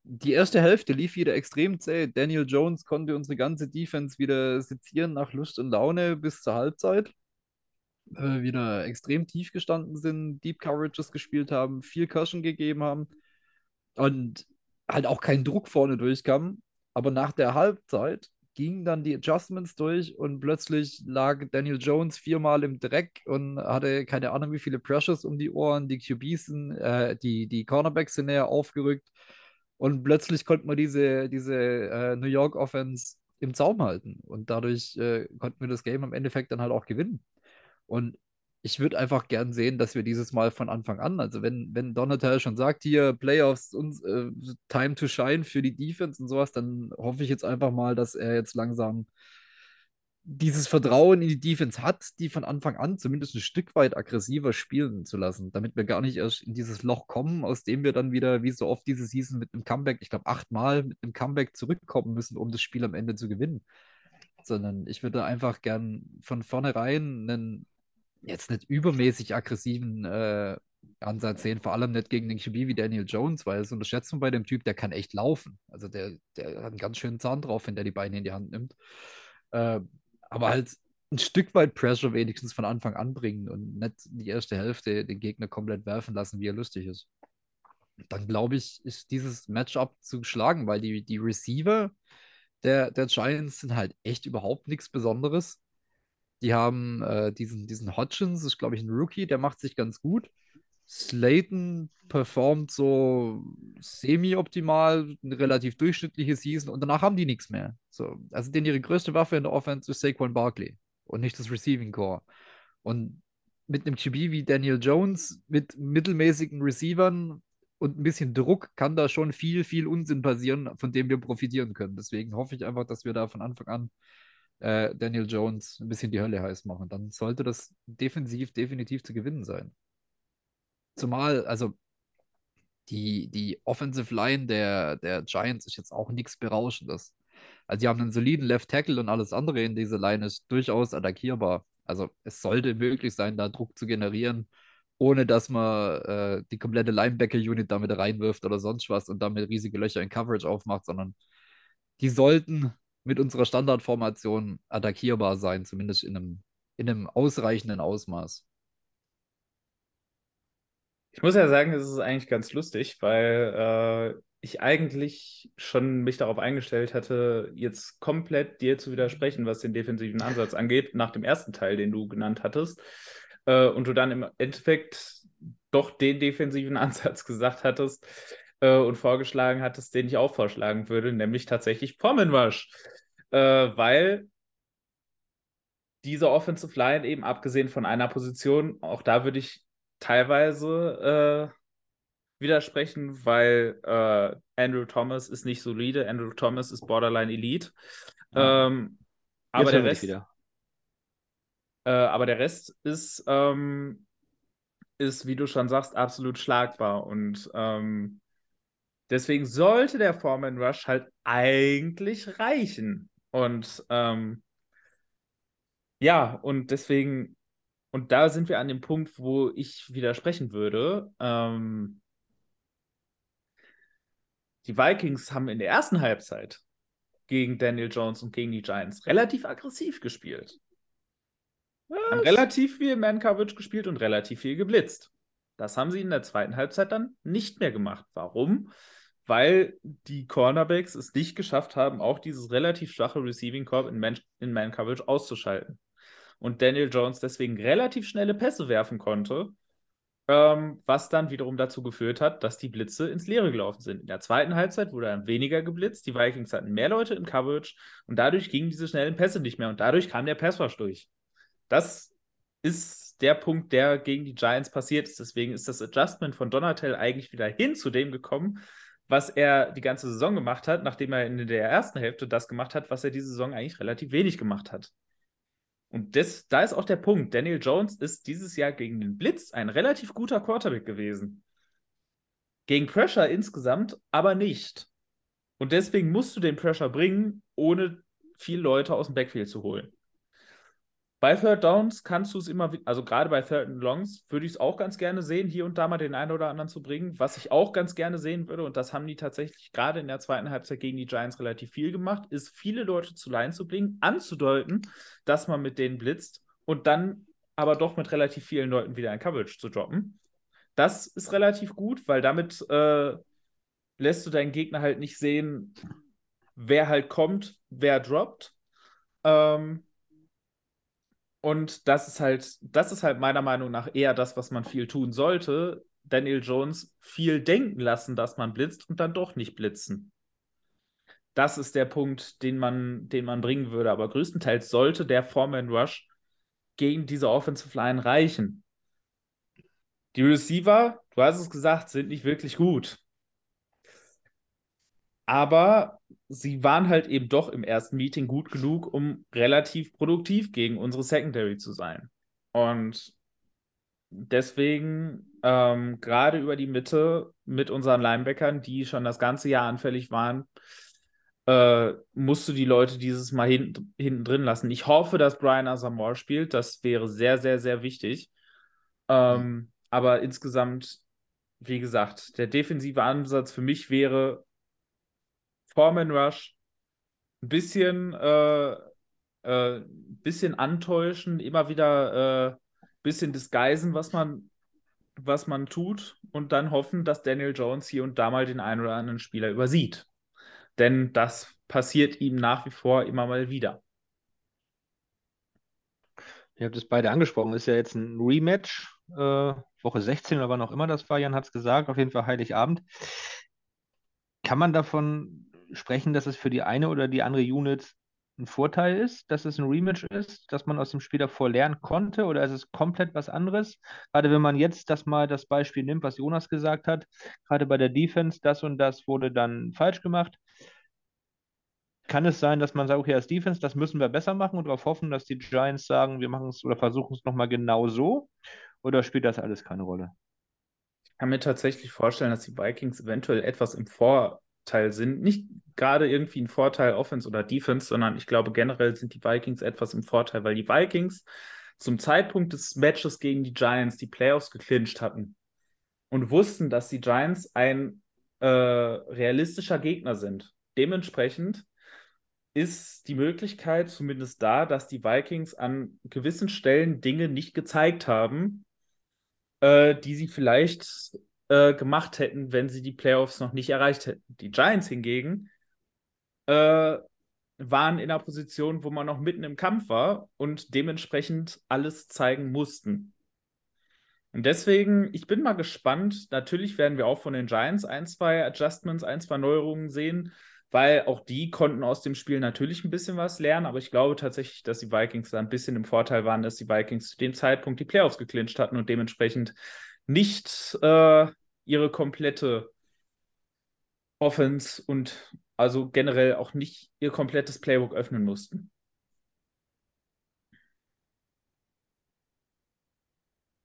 die erste Hälfte lief wieder extrem zäh. Daniel Jones konnte unsere ganze Defense wieder sezieren nach Lust und Laune bis zur Halbzeit. Äh, wieder extrem tief gestanden sind, Deep Coverages gespielt haben, viel Cushion gegeben haben und halt auch kein Druck vorne durchkam. Aber nach der Halbzeit gingen dann die Adjustments durch und plötzlich lag Daniel Jones viermal im Dreck und hatte keine Ahnung, wie viele Pressures um die Ohren. Die QBs äh, die, die Cornerbacks sind näher aufgerückt. Und plötzlich konnte man diese, diese äh, New York Offense im Zaum halten. Und dadurch äh, konnten wir das Game im Endeffekt dann halt auch gewinnen. Und ich würde einfach gern sehen, dass wir dieses Mal von Anfang an, also wenn, wenn Donatel schon sagt, hier Playoffs und äh, Time to Shine für die Defense und sowas, dann hoffe ich jetzt einfach mal, dass er jetzt langsam dieses Vertrauen in die Defense hat, die von Anfang an zumindest ein Stück weit aggressiver spielen zu lassen, damit wir gar nicht erst in dieses Loch kommen, aus dem wir dann wieder, wie so oft diese Season mit einem Comeback, ich glaube achtmal mit einem Comeback zurückkommen müssen, um das Spiel am Ende zu gewinnen. sondern ich würde einfach gern von vornherein einen jetzt nicht übermäßig aggressiven äh, Ansatz sehen, vor allem nicht gegen den QB wie Daniel Jones, weil so eine Schätzung bei dem Typ, der kann echt laufen. Also der, der hat einen ganz schönen Zahn drauf, wenn der die Beine in die Hand nimmt. Äh, aber halt ein Stück weit Pressure wenigstens von Anfang an bringen und nicht die erste Hälfte den Gegner komplett werfen lassen, wie er lustig ist. Dann glaube ich, ist dieses Matchup zu schlagen, weil die, die Receiver der, der Giants sind halt echt überhaupt nichts Besonderes. Die haben äh, diesen, diesen Hodgins, ist glaube ich ein Rookie, der macht sich ganz gut. Slayton performt so semi-optimal, eine relativ durchschnittliche Season und danach haben die nichts mehr. So, also denn ihre größte Waffe in der Offense ist Saquon Barkley und nicht das Receiving Core. Und mit einem QB wie Daniel Jones, mit mittelmäßigen Receivern und ein bisschen Druck kann da schon viel, viel Unsinn passieren, von dem wir profitieren können. Deswegen hoffe ich einfach, dass wir da von Anfang an äh, Daniel Jones ein bisschen die Hölle heiß machen. Dann sollte das defensiv definitiv zu gewinnen sein. Zumal, also die, die Offensive Line der, der Giants ist jetzt auch nichts Berauschendes. Also, die haben einen soliden Left Tackle und alles andere in dieser Line ist durchaus attackierbar. Also, es sollte möglich sein, da Druck zu generieren, ohne dass man äh, die komplette Linebacker-Unit damit reinwirft oder sonst was und damit riesige Löcher in Coverage aufmacht, sondern die sollten mit unserer Standardformation attackierbar sein, zumindest in einem, in einem ausreichenden Ausmaß.
Ich muss ja sagen, es ist eigentlich ganz lustig, weil äh, ich eigentlich schon mich darauf eingestellt hatte, jetzt komplett dir zu widersprechen, was den defensiven Ansatz angeht, nach dem ersten Teil, den du genannt hattest. Äh, und du dann im Endeffekt doch den defensiven *laughs* Ansatz gesagt hattest äh, und vorgeschlagen hattest, den ich auch vorschlagen würde, nämlich tatsächlich Rush. Äh, weil diese Offensive Line eben abgesehen von einer Position, auch da würde ich teilweise äh, widersprechen, weil äh, Andrew Thomas ist nicht solide, Andrew Thomas ist Borderline Elite. Ja. Ähm, aber, der Rest, äh, aber der Rest ist, ähm, ist, wie du schon sagst, absolut schlagbar. Und ähm, deswegen sollte der Foreman Rush halt eigentlich reichen. Und ähm, ja, und deswegen und da sind wir an dem Punkt, wo ich widersprechen würde. Ähm, die Vikings haben in der ersten Halbzeit gegen Daniel Jones und gegen die Giants relativ aggressiv gespielt. Was? Haben relativ viel Man-Coverage gespielt und relativ viel geblitzt. Das haben sie in der zweiten Halbzeit dann nicht mehr gemacht. Warum? Weil die Cornerbacks es nicht geschafft haben, auch dieses relativ schwache Receiving Corp in Man-Coverage auszuschalten und Daniel Jones deswegen relativ schnelle Pässe werfen konnte, ähm, was dann wiederum dazu geführt hat, dass die Blitze ins Leere gelaufen sind. In der zweiten Halbzeit wurde dann weniger geblitzt, die Vikings hatten mehr Leute im Coverage und dadurch gingen diese schnellen Pässe nicht mehr und dadurch kam der Passwash durch. Das ist der Punkt, der gegen die Giants passiert ist. Deswegen ist das Adjustment von Donatel eigentlich wieder hin zu dem gekommen, was er die ganze Saison gemacht hat, nachdem er in der ersten Hälfte das gemacht hat, was er diese Saison eigentlich relativ wenig gemacht hat. Und das, da ist auch der Punkt. Daniel Jones ist dieses Jahr gegen den Blitz ein relativ guter Quarterback gewesen. Gegen Pressure insgesamt aber nicht. Und deswegen musst du den Pressure bringen, ohne viele Leute aus dem Backfield zu holen. Bei Third Downs kannst du es immer, also gerade bei Third and Longs würde ich es auch ganz gerne sehen, hier und da mal den einen oder anderen zu bringen. Was ich auch ganz gerne sehen würde, und das haben die tatsächlich gerade in der zweiten Halbzeit gegen die Giants relativ viel gemacht, ist viele Leute zu Line zu bringen, anzudeuten, dass man mit denen blitzt und dann aber doch mit relativ vielen Leuten wieder ein Coverage zu droppen. Das ist relativ gut, weil damit äh, lässt du deinen Gegner halt nicht sehen, wer halt kommt, wer droppt. Ähm, und das ist halt, das ist halt meiner Meinung nach eher das, was man viel tun sollte. Daniel Jones viel denken lassen, dass man blitzt und dann doch nicht blitzen. Das ist der Punkt, den man, den man bringen würde. Aber größtenteils sollte der Foreman Rush gegen diese Offensive Line reichen. Die Receiver, du hast es gesagt, sind nicht wirklich gut. Aber sie waren halt eben doch im ersten Meeting gut genug, um relativ produktiv gegen unsere Secondary zu sein. Und deswegen ähm, gerade über die Mitte mit unseren Linebackern, die schon das ganze Jahr anfällig waren, äh, musst du die Leute dieses Mal hinten, hinten drin lassen. Ich hoffe, dass Brian Asamoah spielt. Das wäre sehr, sehr, sehr wichtig. Ähm, aber insgesamt, wie gesagt, der defensive Ansatz für mich wäre Foreman Rush, ein bisschen, äh, äh, bisschen antäuschen, immer wieder ein äh, bisschen disguisen, was man, was man tut und dann hoffen, dass Daniel Jones hier und da mal den einen oder anderen Spieler übersieht. Denn das passiert ihm nach wie vor immer mal wieder.
Ihr habt es beide angesprochen, ist ja jetzt ein Rematch, äh, Woche 16 oder wann auch immer das war, Jan hat es gesagt, auf jeden Fall Heiligabend. Kann man davon sprechen, dass es für die eine oder die andere Unit ein Vorteil ist, dass es ein Rematch ist, dass man aus dem Spiel davor lernen konnte oder ist es komplett was anderes? Gerade wenn man jetzt das mal das Beispiel nimmt, was Jonas gesagt hat, gerade bei der Defense, das und das wurde dann falsch gemacht. Kann es sein, dass man sagt, okay, als Defense, das müssen wir besser machen und darauf hoffen, dass die Giants sagen, wir machen es oder versuchen es nochmal genau so? Oder spielt das alles keine Rolle?
Ich kann mir tatsächlich vorstellen, dass die Vikings eventuell etwas im Vorteil sind. Nicht gerade irgendwie ein Vorteil Offense oder Defense, sondern ich glaube generell sind die Vikings etwas im Vorteil, weil die Vikings zum Zeitpunkt des Matches gegen die Giants die Playoffs geclincht hatten und wussten, dass die Giants ein äh, realistischer Gegner sind. Dementsprechend ist die Möglichkeit zumindest da, dass die Vikings an gewissen Stellen Dinge nicht gezeigt haben, äh, die sie vielleicht äh, gemacht hätten, wenn sie die Playoffs noch nicht erreicht hätten. Die Giants hingegen äh, waren in einer Position, wo man noch mitten im Kampf war und dementsprechend alles zeigen mussten. Und deswegen, ich bin mal gespannt. Natürlich werden wir auch von den Giants ein, zwei Adjustments, ein, zwei Neuerungen sehen, weil auch die konnten aus dem Spiel natürlich ein bisschen was lernen. Aber ich glaube tatsächlich, dass die Vikings da ein bisschen im Vorteil waren, dass die Vikings zu dem Zeitpunkt die Playoffs geclincht hatten und dementsprechend nicht äh, ihre komplette Offense und also generell auch nicht ihr komplettes Playbook öffnen mussten.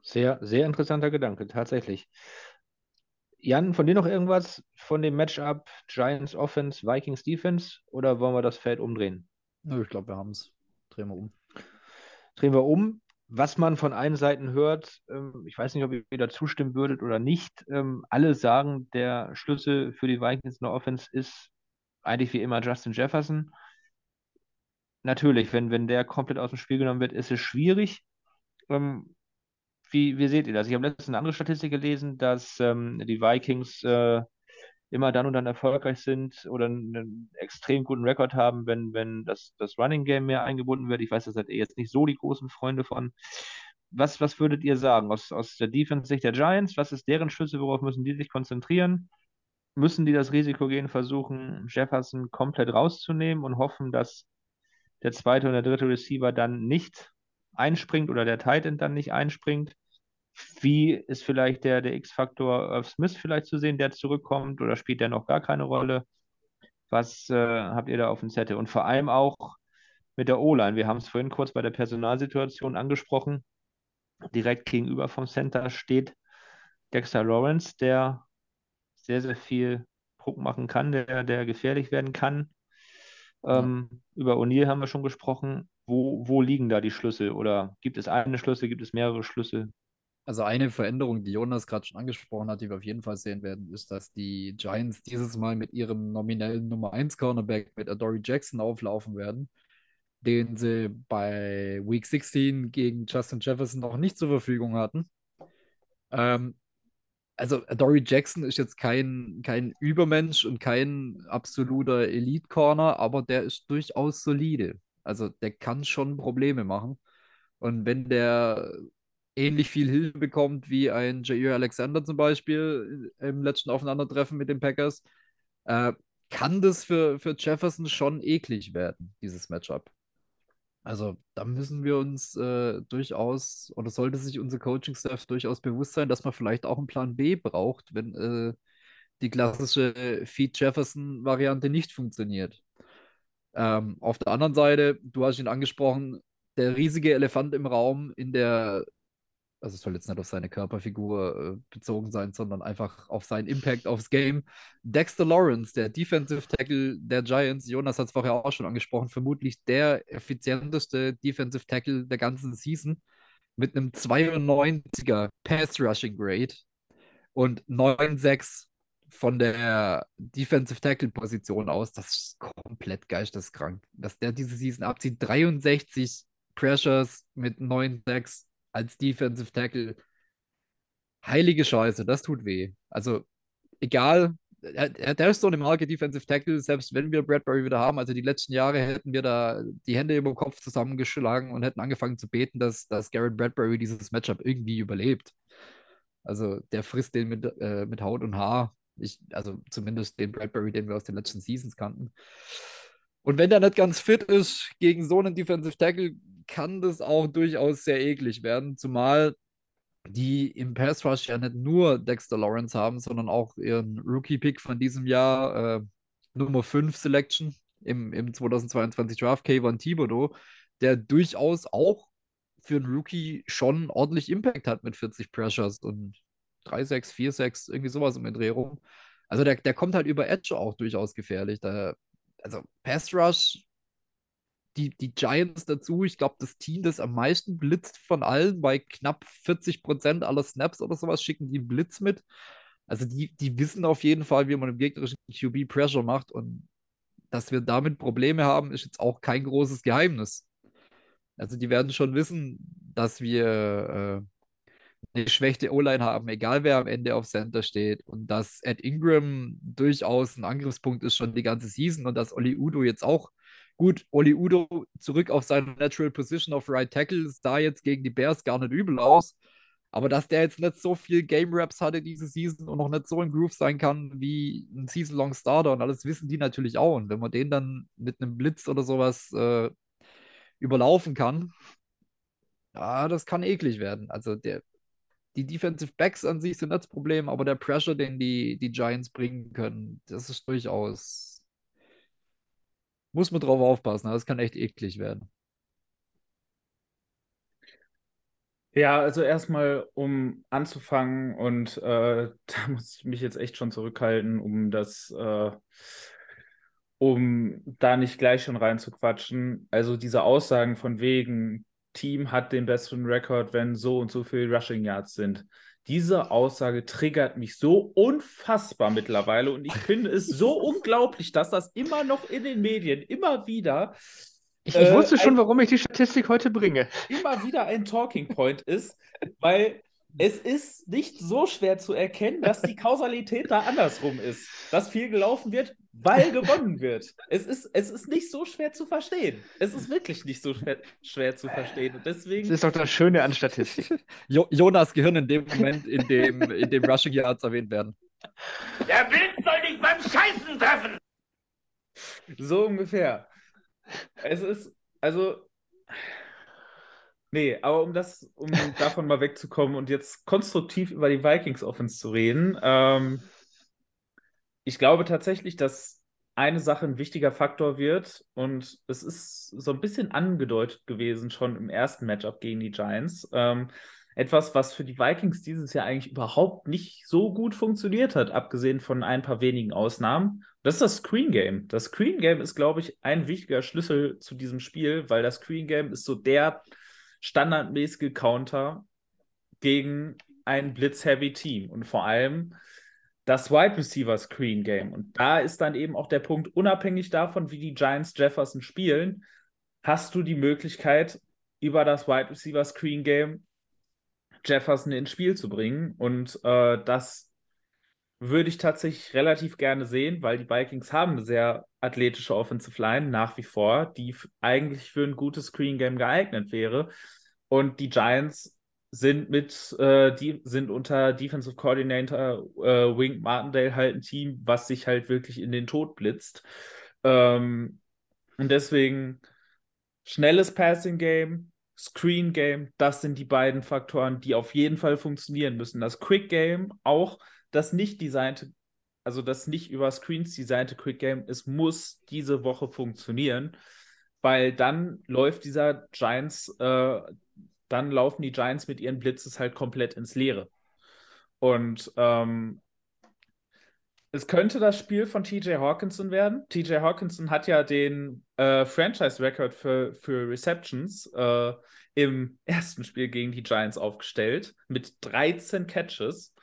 Sehr, sehr interessanter Gedanke, tatsächlich. Jan, von dir noch irgendwas von dem Matchup Giants Offense, Vikings Defense oder wollen wir das Feld umdrehen?
ich glaube, wir haben es. Drehen wir um.
Drehen wir um. Was man von allen Seiten hört, ähm, ich weiß nicht, ob ihr da zustimmen würdet oder nicht, ähm, alle sagen, der Schlüssel für die Vikings in der Offense ist eigentlich wie immer Justin Jefferson. Natürlich, wenn, wenn der komplett aus dem Spiel genommen wird, ist es schwierig. Ähm, wie, wie seht ihr das? Ich habe letztens eine andere Statistik gelesen, dass die Vikings äh, immer dann und dann erfolgreich sind oder einen extrem guten Rekord haben, wenn, wenn das, das Running Game mehr eingebunden wird. Ich weiß, da seid ihr jetzt nicht so die großen Freunde von. Was, was würdet ihr sagen aus, aus der Defense-Sicht der Giants? Was ist deren Schlüssel? Worauf müssen die sich konzentrieren? müssen die das Risiko gehen, versuchen, Jefferson komplett rauszunehmen und hoffen, dass der zweite und der dritte Receiver dann nicht einspringt oder der Tight End dann nicht einspringt. Wie ist vielleicht der, der X-Faktor Irv Smith vielleicht zu sehen, der zurückkommt oder spielt der noch gar keine Rolle? Was äh, habt ihr da auf dem Zettel? Und vor allem auch mit der O-Line. Wir haben es vorhin kurz bei der Personalsituation angesprochen. Direkt gegenüber vom Center steht Dexter Lawrence, der sehr, sehr viel Druck machen kann, der, der gefährlich werden kann. Ähm, ja. Über O'Neill haben wir schon gesprochen. Wo, wo liegen da die Schlüssel? Oder gibt es eine Schlüssel, gibt es mehrere Schlüssel?
Also eine Veränderung, die Jonas gerade schon angesprochen hat, die wir auf jeden Fall sehen werden, ist, dass die Giants dieses Mal mit ihrem nominellen Nummer 1 Cornerback mit Adoree Jackson auflaufen werden, den sie bei Week 16 gegen Justin Jefferson noch nicht zur Verfügung hatten. Ähm, also Dory Jackson ist jetzt kein, kein Übermensch und kein absoluter Elite-Corner, aber der ist durchaus solide. Also der kann schon Probleme machen. Und wenn der ähnlich viel Hilfe bekommt wie ein Jair Alexander zum Beispiel im letzten Aufeinandertreffen mit den Packers, äh, kann das für, für Jefferson schon eklig werden, dieses Matchup. Also da müssen wir uns äh, durchaus, oder sollte sich unser Coaching-Staff durchaus bewusst sein, dass man vielleicht auch einen Plan B braucht, wenn äh, die klassische Feed Jefferson-Variante nicht funktioniert. Ähm, auf der anderen Seite, du hast ihn angesprochen, der riesige Elefant im Raum in der also es soll jetzt nicht auf seine Körperfigur äh, bezogen sein, sondern einfach auf seinen Impact aufs Game. Dexter Lawrence, der Defensive Tackle der Giants, Jonas hat es vorher auch schon angesprochen, vermutlich der effizienteste Defensive Tackle der ganzen Season mit einem 92er Pass Rushing Grade und 9,6 von der Defensive Tackle Position aus. Das ist komplett geisteskrank. Dass der diese Season abzieht, 63 Pressures mit 9,6 als Defensive Tackle. Heilige Scheiße, das tut weh. Also, egal, er, der ist so eine Marke Defensive Tackle, selbst wenn wir Bradbury wieder haben. Also, die letzten Jahre hätten wir da die Hände über den Kopf zusammengeschlagen und hätten angefangen zu beten, dass, dass Garrett Bradbury dieses Matchup irgendwie überlebt. Also, der frisst den mit, äh, mit Haut und Haar. Ich, also, zumindest den Bradbury, den wir aus den letzten Seasons kannten. Und wenn der nicht ganz fit ist gegen so einen Defensive Tackle, kann das auch durchaus sehr eklig werden, zumal die im Pass Rush ja nicht nur Dexter Lawrence haben, sondern auch ihren Rookie-Pick von diesem Jahr, äh, Nummer 5 Selection im, im 2022 Draft, Kayvon Thibodeau, der durchaus auch für einen Rookie schon ordentlich Impact hat mit 40 Pressures und 3-6, 4-6, irgendwie sowas um den Dreh rum. Also der, der kommt halt über Edge auch durchaus gefährlich. Da, also Pass Rush die, die Giants dazu. Ich glaube, das Team, das am meisten blitzt von allen, bei knapp 40 Prozent aller Snaps oder sowas, schicken die Blitz mit. Also die, die wissen auf jeden Fall, wie man im gegnerischen QB Pressure macht. Und dass wir damit Probleme haben, ist jetzt auch kein großes Geheimnis. Also die werden schon wissen, dass wir äh, eine schwächte O-Line haben, egal wer am Ende auf Center steht. Und dass Ed Ingram durchaus ein Angriffspunkt ist schon die ganze Season und dass Oli Udo jetzt auch Gut, Oli Udo zurück auf seine Natural Position auf Right Tackle sah jetzt gegen die Bears gar nicht übel aus. Aber dass der jetzt nicht so viel Game Raps hatte diese Season und noch nicht so im Groove sein kann wie ein Season-Long Starter und alles wissen die natürlich auch. Und wenn man den dann mit einem Blitz oder sowas äh, überlaufen kann, ja, das kann eklig werden. Also der, die Defensive Backs an sich sind das Problem, aber der Pressure, den die, die Giants bringen können, das ist durchaus muss man drauf aufpassen, das kann echt eklig werden.
Ja, also erstmal, um anzufangen, und äh, *laughs* da muss ich mich jetzt echt schon zurückhalten, um das, äh, um da nicht gleich schon reinzuquatschen. Also diese Aussagen von wegen, Team hat den besseren Rekord, wenn so und so viele Rushing Yards sind. Diese Aussage triggert mich so unfassbar mittlerweile und ich finde es so *laughs* unglaublich, dass das immer noch in den Medien, immer wieder.
Ich, ich äh, wusste schon, ein, warum ich die Statistik heute bringe.
Immer wieder ein Talking Point ist, weil es ist nicht so schwer zu erkennen, dass die Kausalität da andersrum ist. Dass viel gelaufen wird, weil gewonnen wird. Es ist, es ist nicht so schwer zu verstehen. Es ist wirklich nicht so schwer, schwer zu verstehen. Und deswegen...
Das ist doch das Schöne an Statistik. *laughs*
jo Jonas Gehirn in dem Moment, in dem, in dem Rushing Yards erwähnt werden.
Der Wind soll dich beim Scheißen treffen!
So ungefähr. Es ist, also, Nee, aber um das, um davon mal wegzukommen und jetzt konstruktiv über die Vikings Offense zu reden, ähm, ich glaube tatsächlich, dass eine Sache ein wichtiger Faktor wird und es ist so ein bisschen angedeutet gewesen schon im ersten Matchup gegen die Giants. Ähm, etwas, was für die Vikings dieses Jahr eigentlich überhaupt nicht so gut funktioniert hat, abgesehen von ein paar wenigen Ausnahmen. Das ist das Screen Game. Das Screen Game ist, glaube ich, ein wichtiger Schlüssel zu diesem Spiel, weil das Screen Game ist so der standardmäßige Counter gegen ein Blitz-Heavy-Team und vor allem das Wide Receiver Screen Game. Und da ist dann eben auch der Punkt, unabhängig davon, wie die Giants Jefferson spielen, hast du die Möglichkeit, über das Wide Receiver Screen Game Jefferson ins Spiel zu bringen. Und äh, das würde ich tatsächlich relativ gerne sehen, weil die Vikings haben eine sehr athletische Offensive Line nach wie vor, die eigentlich für ein gutes Screen Game geeignet wäre. Und die Giants sind mit, äh, die sind unter Defensive Coordinator äh, Wink Martindale halt ein Team, was sich halt wirklich in den Tod blitzt. Ähm, und deswegen schnelles Passing Game, Screen Game, das sind die beiden Faktoren, die auf jeden Fall funktionieren müssen. Das Quick Game auch das nicht designte, also das nicht über Screens designte Quick Game, es muss diese Woche funktionieren, weil dann läuft dieser Giants, äh, dann laufen die Giants mit ihren Blitzes halt komplett ins Leere. Und ähm, es könnte das Spiel von TJ Hawkinson werden. TJ Hawkinson hat ja den äh, Franchise-Record für, für Receptions äh, im ersten Spiel gegen die Giants aufgestellt mit 13 Catches.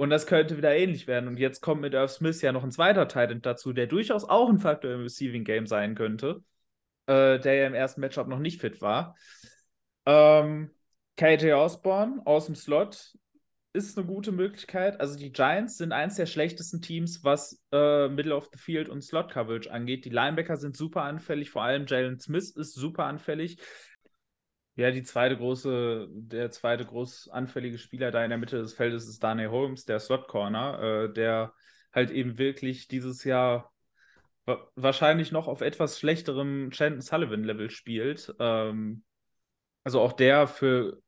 Und das könnte wieder ähnlich werden. Und jetzt kommt mit Irv Smith ja noch ein zweiter Titan dazu, der durchaus auch ein Faktor im Receiving Game sein könnte, äh, der ja im ersten Matchup noch nicht fit war. Ähm, KJ Osborne aus dem Slot ist eine gute Möglichkeit. Also die Giants sind eins der schlechtesten Teams, was äh, Middle of the Field und Slot Coverage angeht. Die Linebacker sind super anfällig, vor allem Jalen Smith ist super anfällig. Ja, die zweite große, der zweite groß anfällige Spieler da in der Mitte des Feldes ist Daniel Holmes, der Slot Corner, äh, der halt eben wirklich dieses Jahr wahrscheinlich noch auf etwas schlechterem Chandon Sullivan Level spielt. Ähm, also auch der für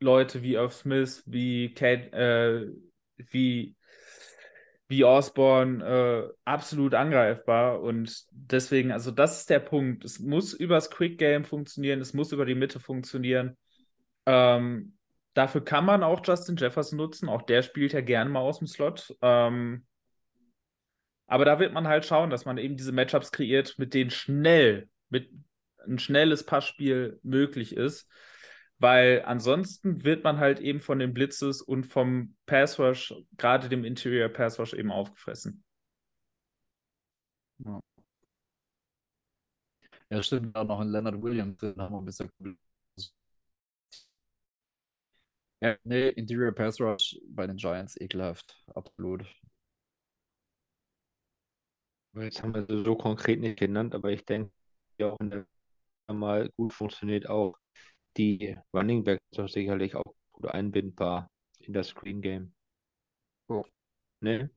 Leute wie Irv Smith, wie Kate, äh, wie, wie Osborne äh, absolut angreifbar. Und deswegen, also das ist der Punkt. Es muss übers Quick Game funktionieren, es muss über die Mitte funktionieren. Ähm, dafür kann man auch Justin Jefferson nutzen. Auch der spielt ja gerne mal aus dem Slot. Ähm, aber da wird man halt schauen, dass man eben diese Matchups kreiert, mit denen schnell, mit ein schnelles Passspiel möglich ist weil ansonsten wird man halt eben von den Blitzes und vom Passwash, gerade dem Interior Passwash, eben aufgefressen.
Ja. Ja, stimmt, da noch ein Leonard Williams drin haben wir ein bisschen. Ja, nee, Interior Pass Rush bei den Giants ekelhaft, absolut.
Jetzt haben wir sie so konkret nicht genannt, aber ich denke, ja auch in der mal gut funktioniert auch die Running Backs sind sicherlich auch gut einbindbar in das Screen Game.
Oh.
Ne?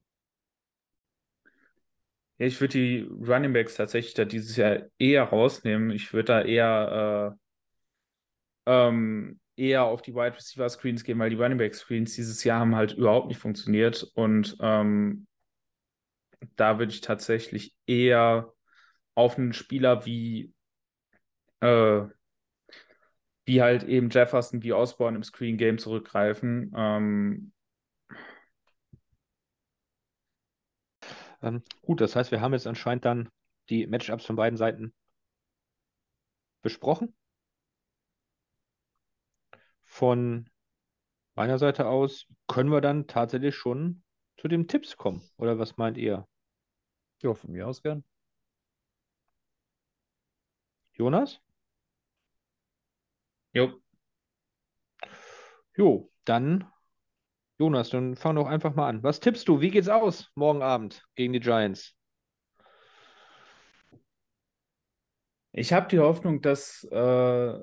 Ja, ich würde die Running Backs tatsächlich da dieses Jahr eher rausnehmen. Ich würde da eher, äh, ähm, eher auf die Wide Receiver Screens gehen, weil die Running Back Screens dieses Jahr haben halt überhaupt nicht funktioniert. Und ähm, da würde ich tatsächlich eher auf einen Spieler wie äh, wie halt eben Jefferson, wie Osborne im Screen Game zurückgreifen. Ähm,
ähm, gut, das heißt, wir haben jetzt anscheinend dann die Matchups von beiden Seiten besprochen. Von meiner Seite aus können wir dann tatsächlich schon zu den Tipps kommen. Oder was meint ihr?
Ja, von mir aus gern.
Jonas?
Jo.
Jo, dann, Jonas, dann fang doch einfach mal an. Was tippst du? Wie geht's aus morgen Abend gegen die Giants?
Ich habe die Hoffnung, dass, äh,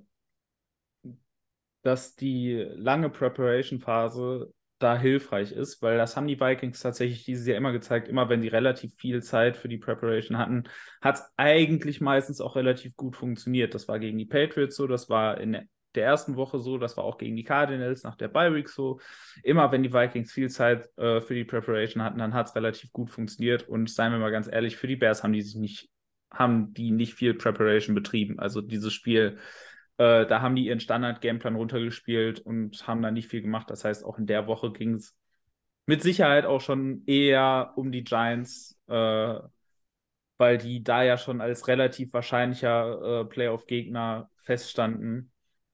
dass die lange Preparation-Phase da hilfreich ist, weil das haben die Vikings tatsächlich dieses Jahr immer gezeigt. Immer wenn sie relativ viel Zeit für die Preparation hatten, hat es eigentlich meistens auch relativ gut funktioniert. Das war gegen die Patriots so, das war in der ersten Woche so, das war auch gegen die Cardinals nach der Bye Week so. Immer wenn die Vikings viel Zeit äh, für die Preparation hatten, dann hat es relativ gut funktioniert. Und seien wir mal ganz ehrlich, für die Bears haben die sich nicht, haben die nicht viel Preparation betrieben. Also dieses Spiel, äh, da haben die ihren Standard-Gameplan runtergespielt und haben da nicht viel gemacht. Das heißt, auch in der Woche ging es mit Sicherheit auch schon eher um die Giants, äh, weil die da ja schon als relativ wahrscheinlicher äh, Playoff-Gegner feststanden.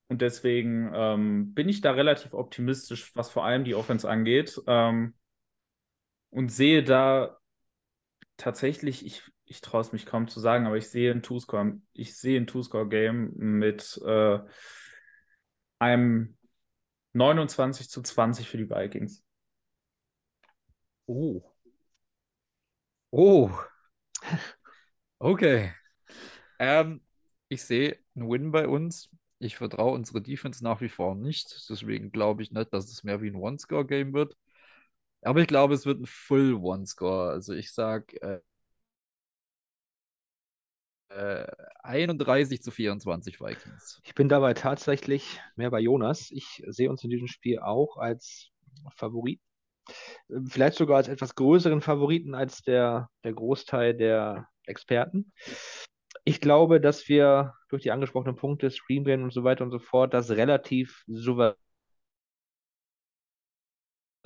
Und deswegen ähm, bin ich da relativ optimistisch, was vor allem die Offense angeht. Ähm, und sehe da tatsächlich, ich, ich traue es mich kaum zu sagen, aber ich sehe ein Two-Score, ich sehe ein Two-Score-Game mit äh, einem 29 zu 20 für die Vikings.
Oh. Oh. *laughs* Okay. Ähm, ich sehe einen Win bei uns. Ich vertraue unsere Defense nach wie vor nicht. Deswegen glaube ich nicht, dass es mehr wie ein One-Score-Game wird. Aber ich glaube, es wird ein Full One-Score. Also ich sage äh, äh, 31 zu 24 Vikings.
Ich bin dabei tatsächlich mehr bei Jonas. Ich sehe uns in diesem Spiel auch als Favorit. Vielleicht sogar als etwas größeren Favoriten als der, der Großteil der Experten. Ich glaube, dass wir durch die angesprochenen Punkte, Screen und so weiter und so fort, das relativ souverän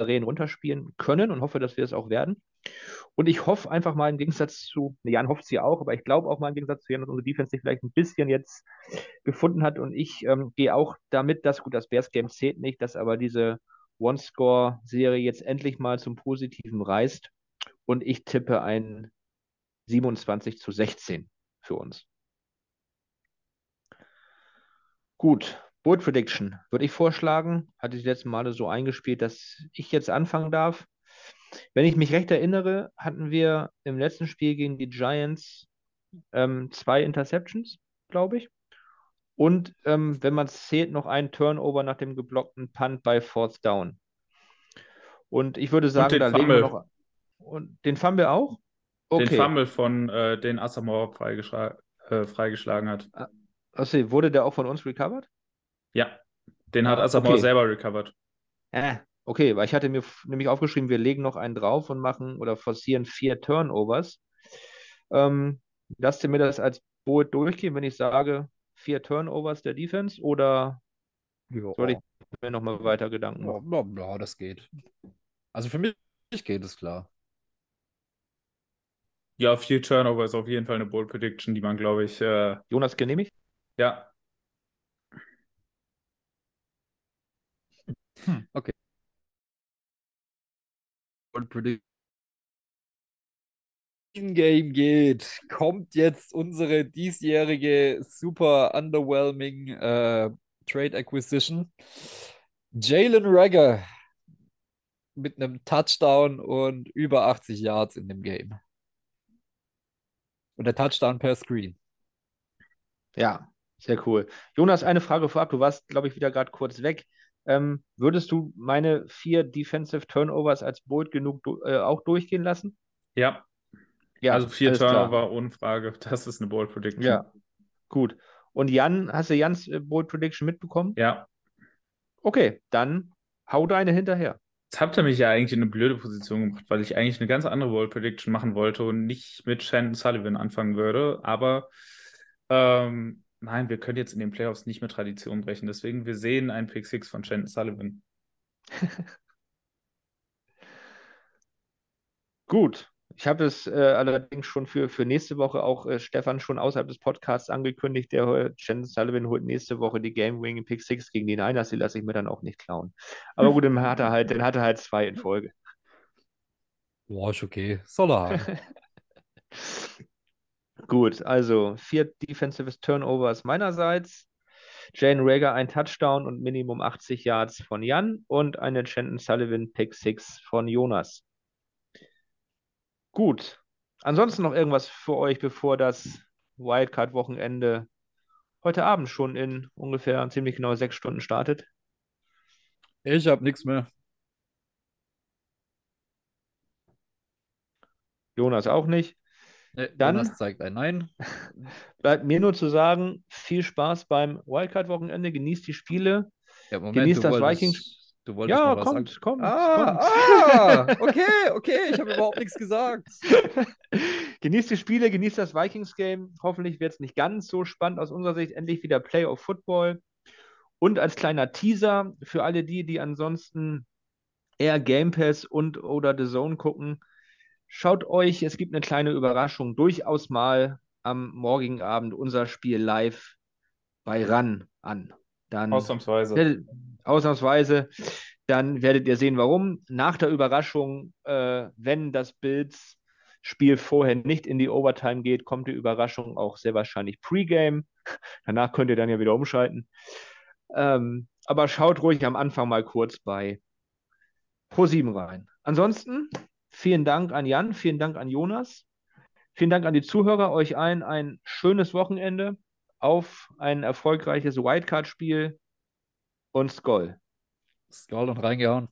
runterspielen können und hoffe, dass wir es auch werden. Und ich hoffe einfach mal im Gegensatz zu, Jan hofft ja auch, aber ich glaube auch mal im Gegensatz zu Jan, dass unsere Defense sich vielleicht ein bisschen jetzt gefunden hat. Und ich ähm, gehe auch damit, dass gut, das Bears Game zählt nicht, dass aber diese One-Score-Serie jetzt endlich mal zum Positiven reißt. Und ich tippe ein 27 zu 16 für uns. Gut, Bold Prediction würde ich vorschlagen. Hatte ich die letzten Male so eingespielt, dass ich jetzt anfangen darf. Wenn ich mich recht erinnere, hatten wir im letzten Spiel gegen die Giants ähm, zwei Interceptions, glaube ich. Und ähm, wenn man es zählt, noch ein Turnover nach dem geblockten Punt bei Fourth Down. Und ich würde sagen, da legen wir noch. Und den Fumble auch?
Okay. Den Fumble von äh, den Assamore freigeschlagen, äh, freigeschlagen hat.
Achso, wurde der auch von uns recovered?
Ja, den hat Assamore okay. selber recovered.
Äh, okay, weil ich hatte mir nämlich aufgeschrieben, wir legen noch einen drauf und machen oder forcieren vier Turnovers. Ähm, lasst ihr mir das als Boot durchgehen, wenn ich sage, vier Turnovers der Defense oder jo. soll ich mir nochmal weiter Gedanken
machen? Ja, das geht. Also für mich geht es klar.
Ja, vier Turnover ist auf jeden Fall eine Bold Prediction, die man, glaube ich. Äh...
Jonas genehmigt?
Ja.
Hm, okay. Bold Prediction. Game geht, kommt jetzt unsere diesjährige super underwhelming äh, Trade Acquisition. Jalen Rager mit einem Touchdown und über 80 Yards in dem Game. Und der Touchdown per Screen.
Ja, sehr cool. Jonas, eine Frage vorab. Du warst, glaube ich, wieder gerade kurz weg. Ähm, würdest du meine vier Defensive Turnovers als Bold genug äh, auch durchgehen lassen?
Ja. Ja, also vier Turnover klar. ohne Frage. Das ist eine Bold Prediction.
Ja, gut. Und Jan, hast du Jans äh, Bold Prediction mitbekommen?
Ja.
Okay, dann hau deine hinterher.
Jetzt habt ihr mich ja eigentlich in eine blöde Position gebracht, weil ich eigentlich eine ganz andere World Prediction machen wollte und nicht mit Shannon Sullivan anfangen würde. Aber ähm, nein, wir können jetzt in den Playoffs nicht mehr Tradition brechen. Deswegen, wir sehen einen Pick Six von Shannon Sullivan. *laughs*
Gut, ich habe es äh, allerdings schon für, für nächste Woche auch äh, Stefan schon außerhalb des Podcasts angekündigt. Der Jen Sullivan holt nächste Woche die Game Wing Pick 6 gegen die Niners. Die lasse ich mir dann auch nicht klauen. Aber gut, dann hat er halt, dann hat er halt zwei in Folge.
Boah, ist okay. Soll er haben. *laughs*
gut, also vier Defensive Turnovers meinerseits. Jane Rager ein Touchdown und Minimum 80 Yards von Jan und eine Shannon Sullivan Pick 6 von Jonas. Gut. Ansonsten noch irgendwas für euch, bevor das Wildcard-Wochenende heute Abend schon in ungefähr ziemlich genau sechs Stunden startet?
Ich habe nichts mehr.
Jonas auch nicht.
Nee, Dann Jonas zeigt ein Nein. *laughs*
Bleibt mir nur zu sagen, viel Spaß beim Wildcard-Wochenende, genießt die Spiele,
ja, Moment,
genießt das Vikings.
Du wolltest
ja,
mal was
kommt,
sagen.
kommt,
ah,
kommt.
Ah, okay, okay, ich habe überhaupt nichts gesagt. *laughs*
genießt die Spiele, genießt das Vikings-Game. Hoffentlich wird es nicht ganz so spannend aus unserer Sicht. Endlich wieder Playoff Football. Und als kleiner Teaser für alle die, die ansonsten eher Game Pass und oder The Zone gucken, schaut euch, es gibt eine kleine Überraschung, durchaus mal am morgigen Abend unser Spiel live bei RAN an. Dann,
Ausnahmsweise.
Ausnahmsweise. Dann werdet ihr sehen, warum. Nach der Überraschung, äh, wenn das Bills Spiel vorher nicht in die Overtime geht, kommt die Überraschung auch sehr wahrscheinlich Pre-Game. *laughs* Danach könnt ihr dann ja wieder umschalten. Ähm, aber schaut ruhig am Anfang mal kurz bei Pro7 rein. Ansonsten vielen Dank an Jan, vielen Dank an Jonas, vielen Dank an die Zuhörer, euch allen ein schönes Wochenende auf ein erfolgreiches Wildcard-Spiel und Skoll.
Skoll und reingehauen.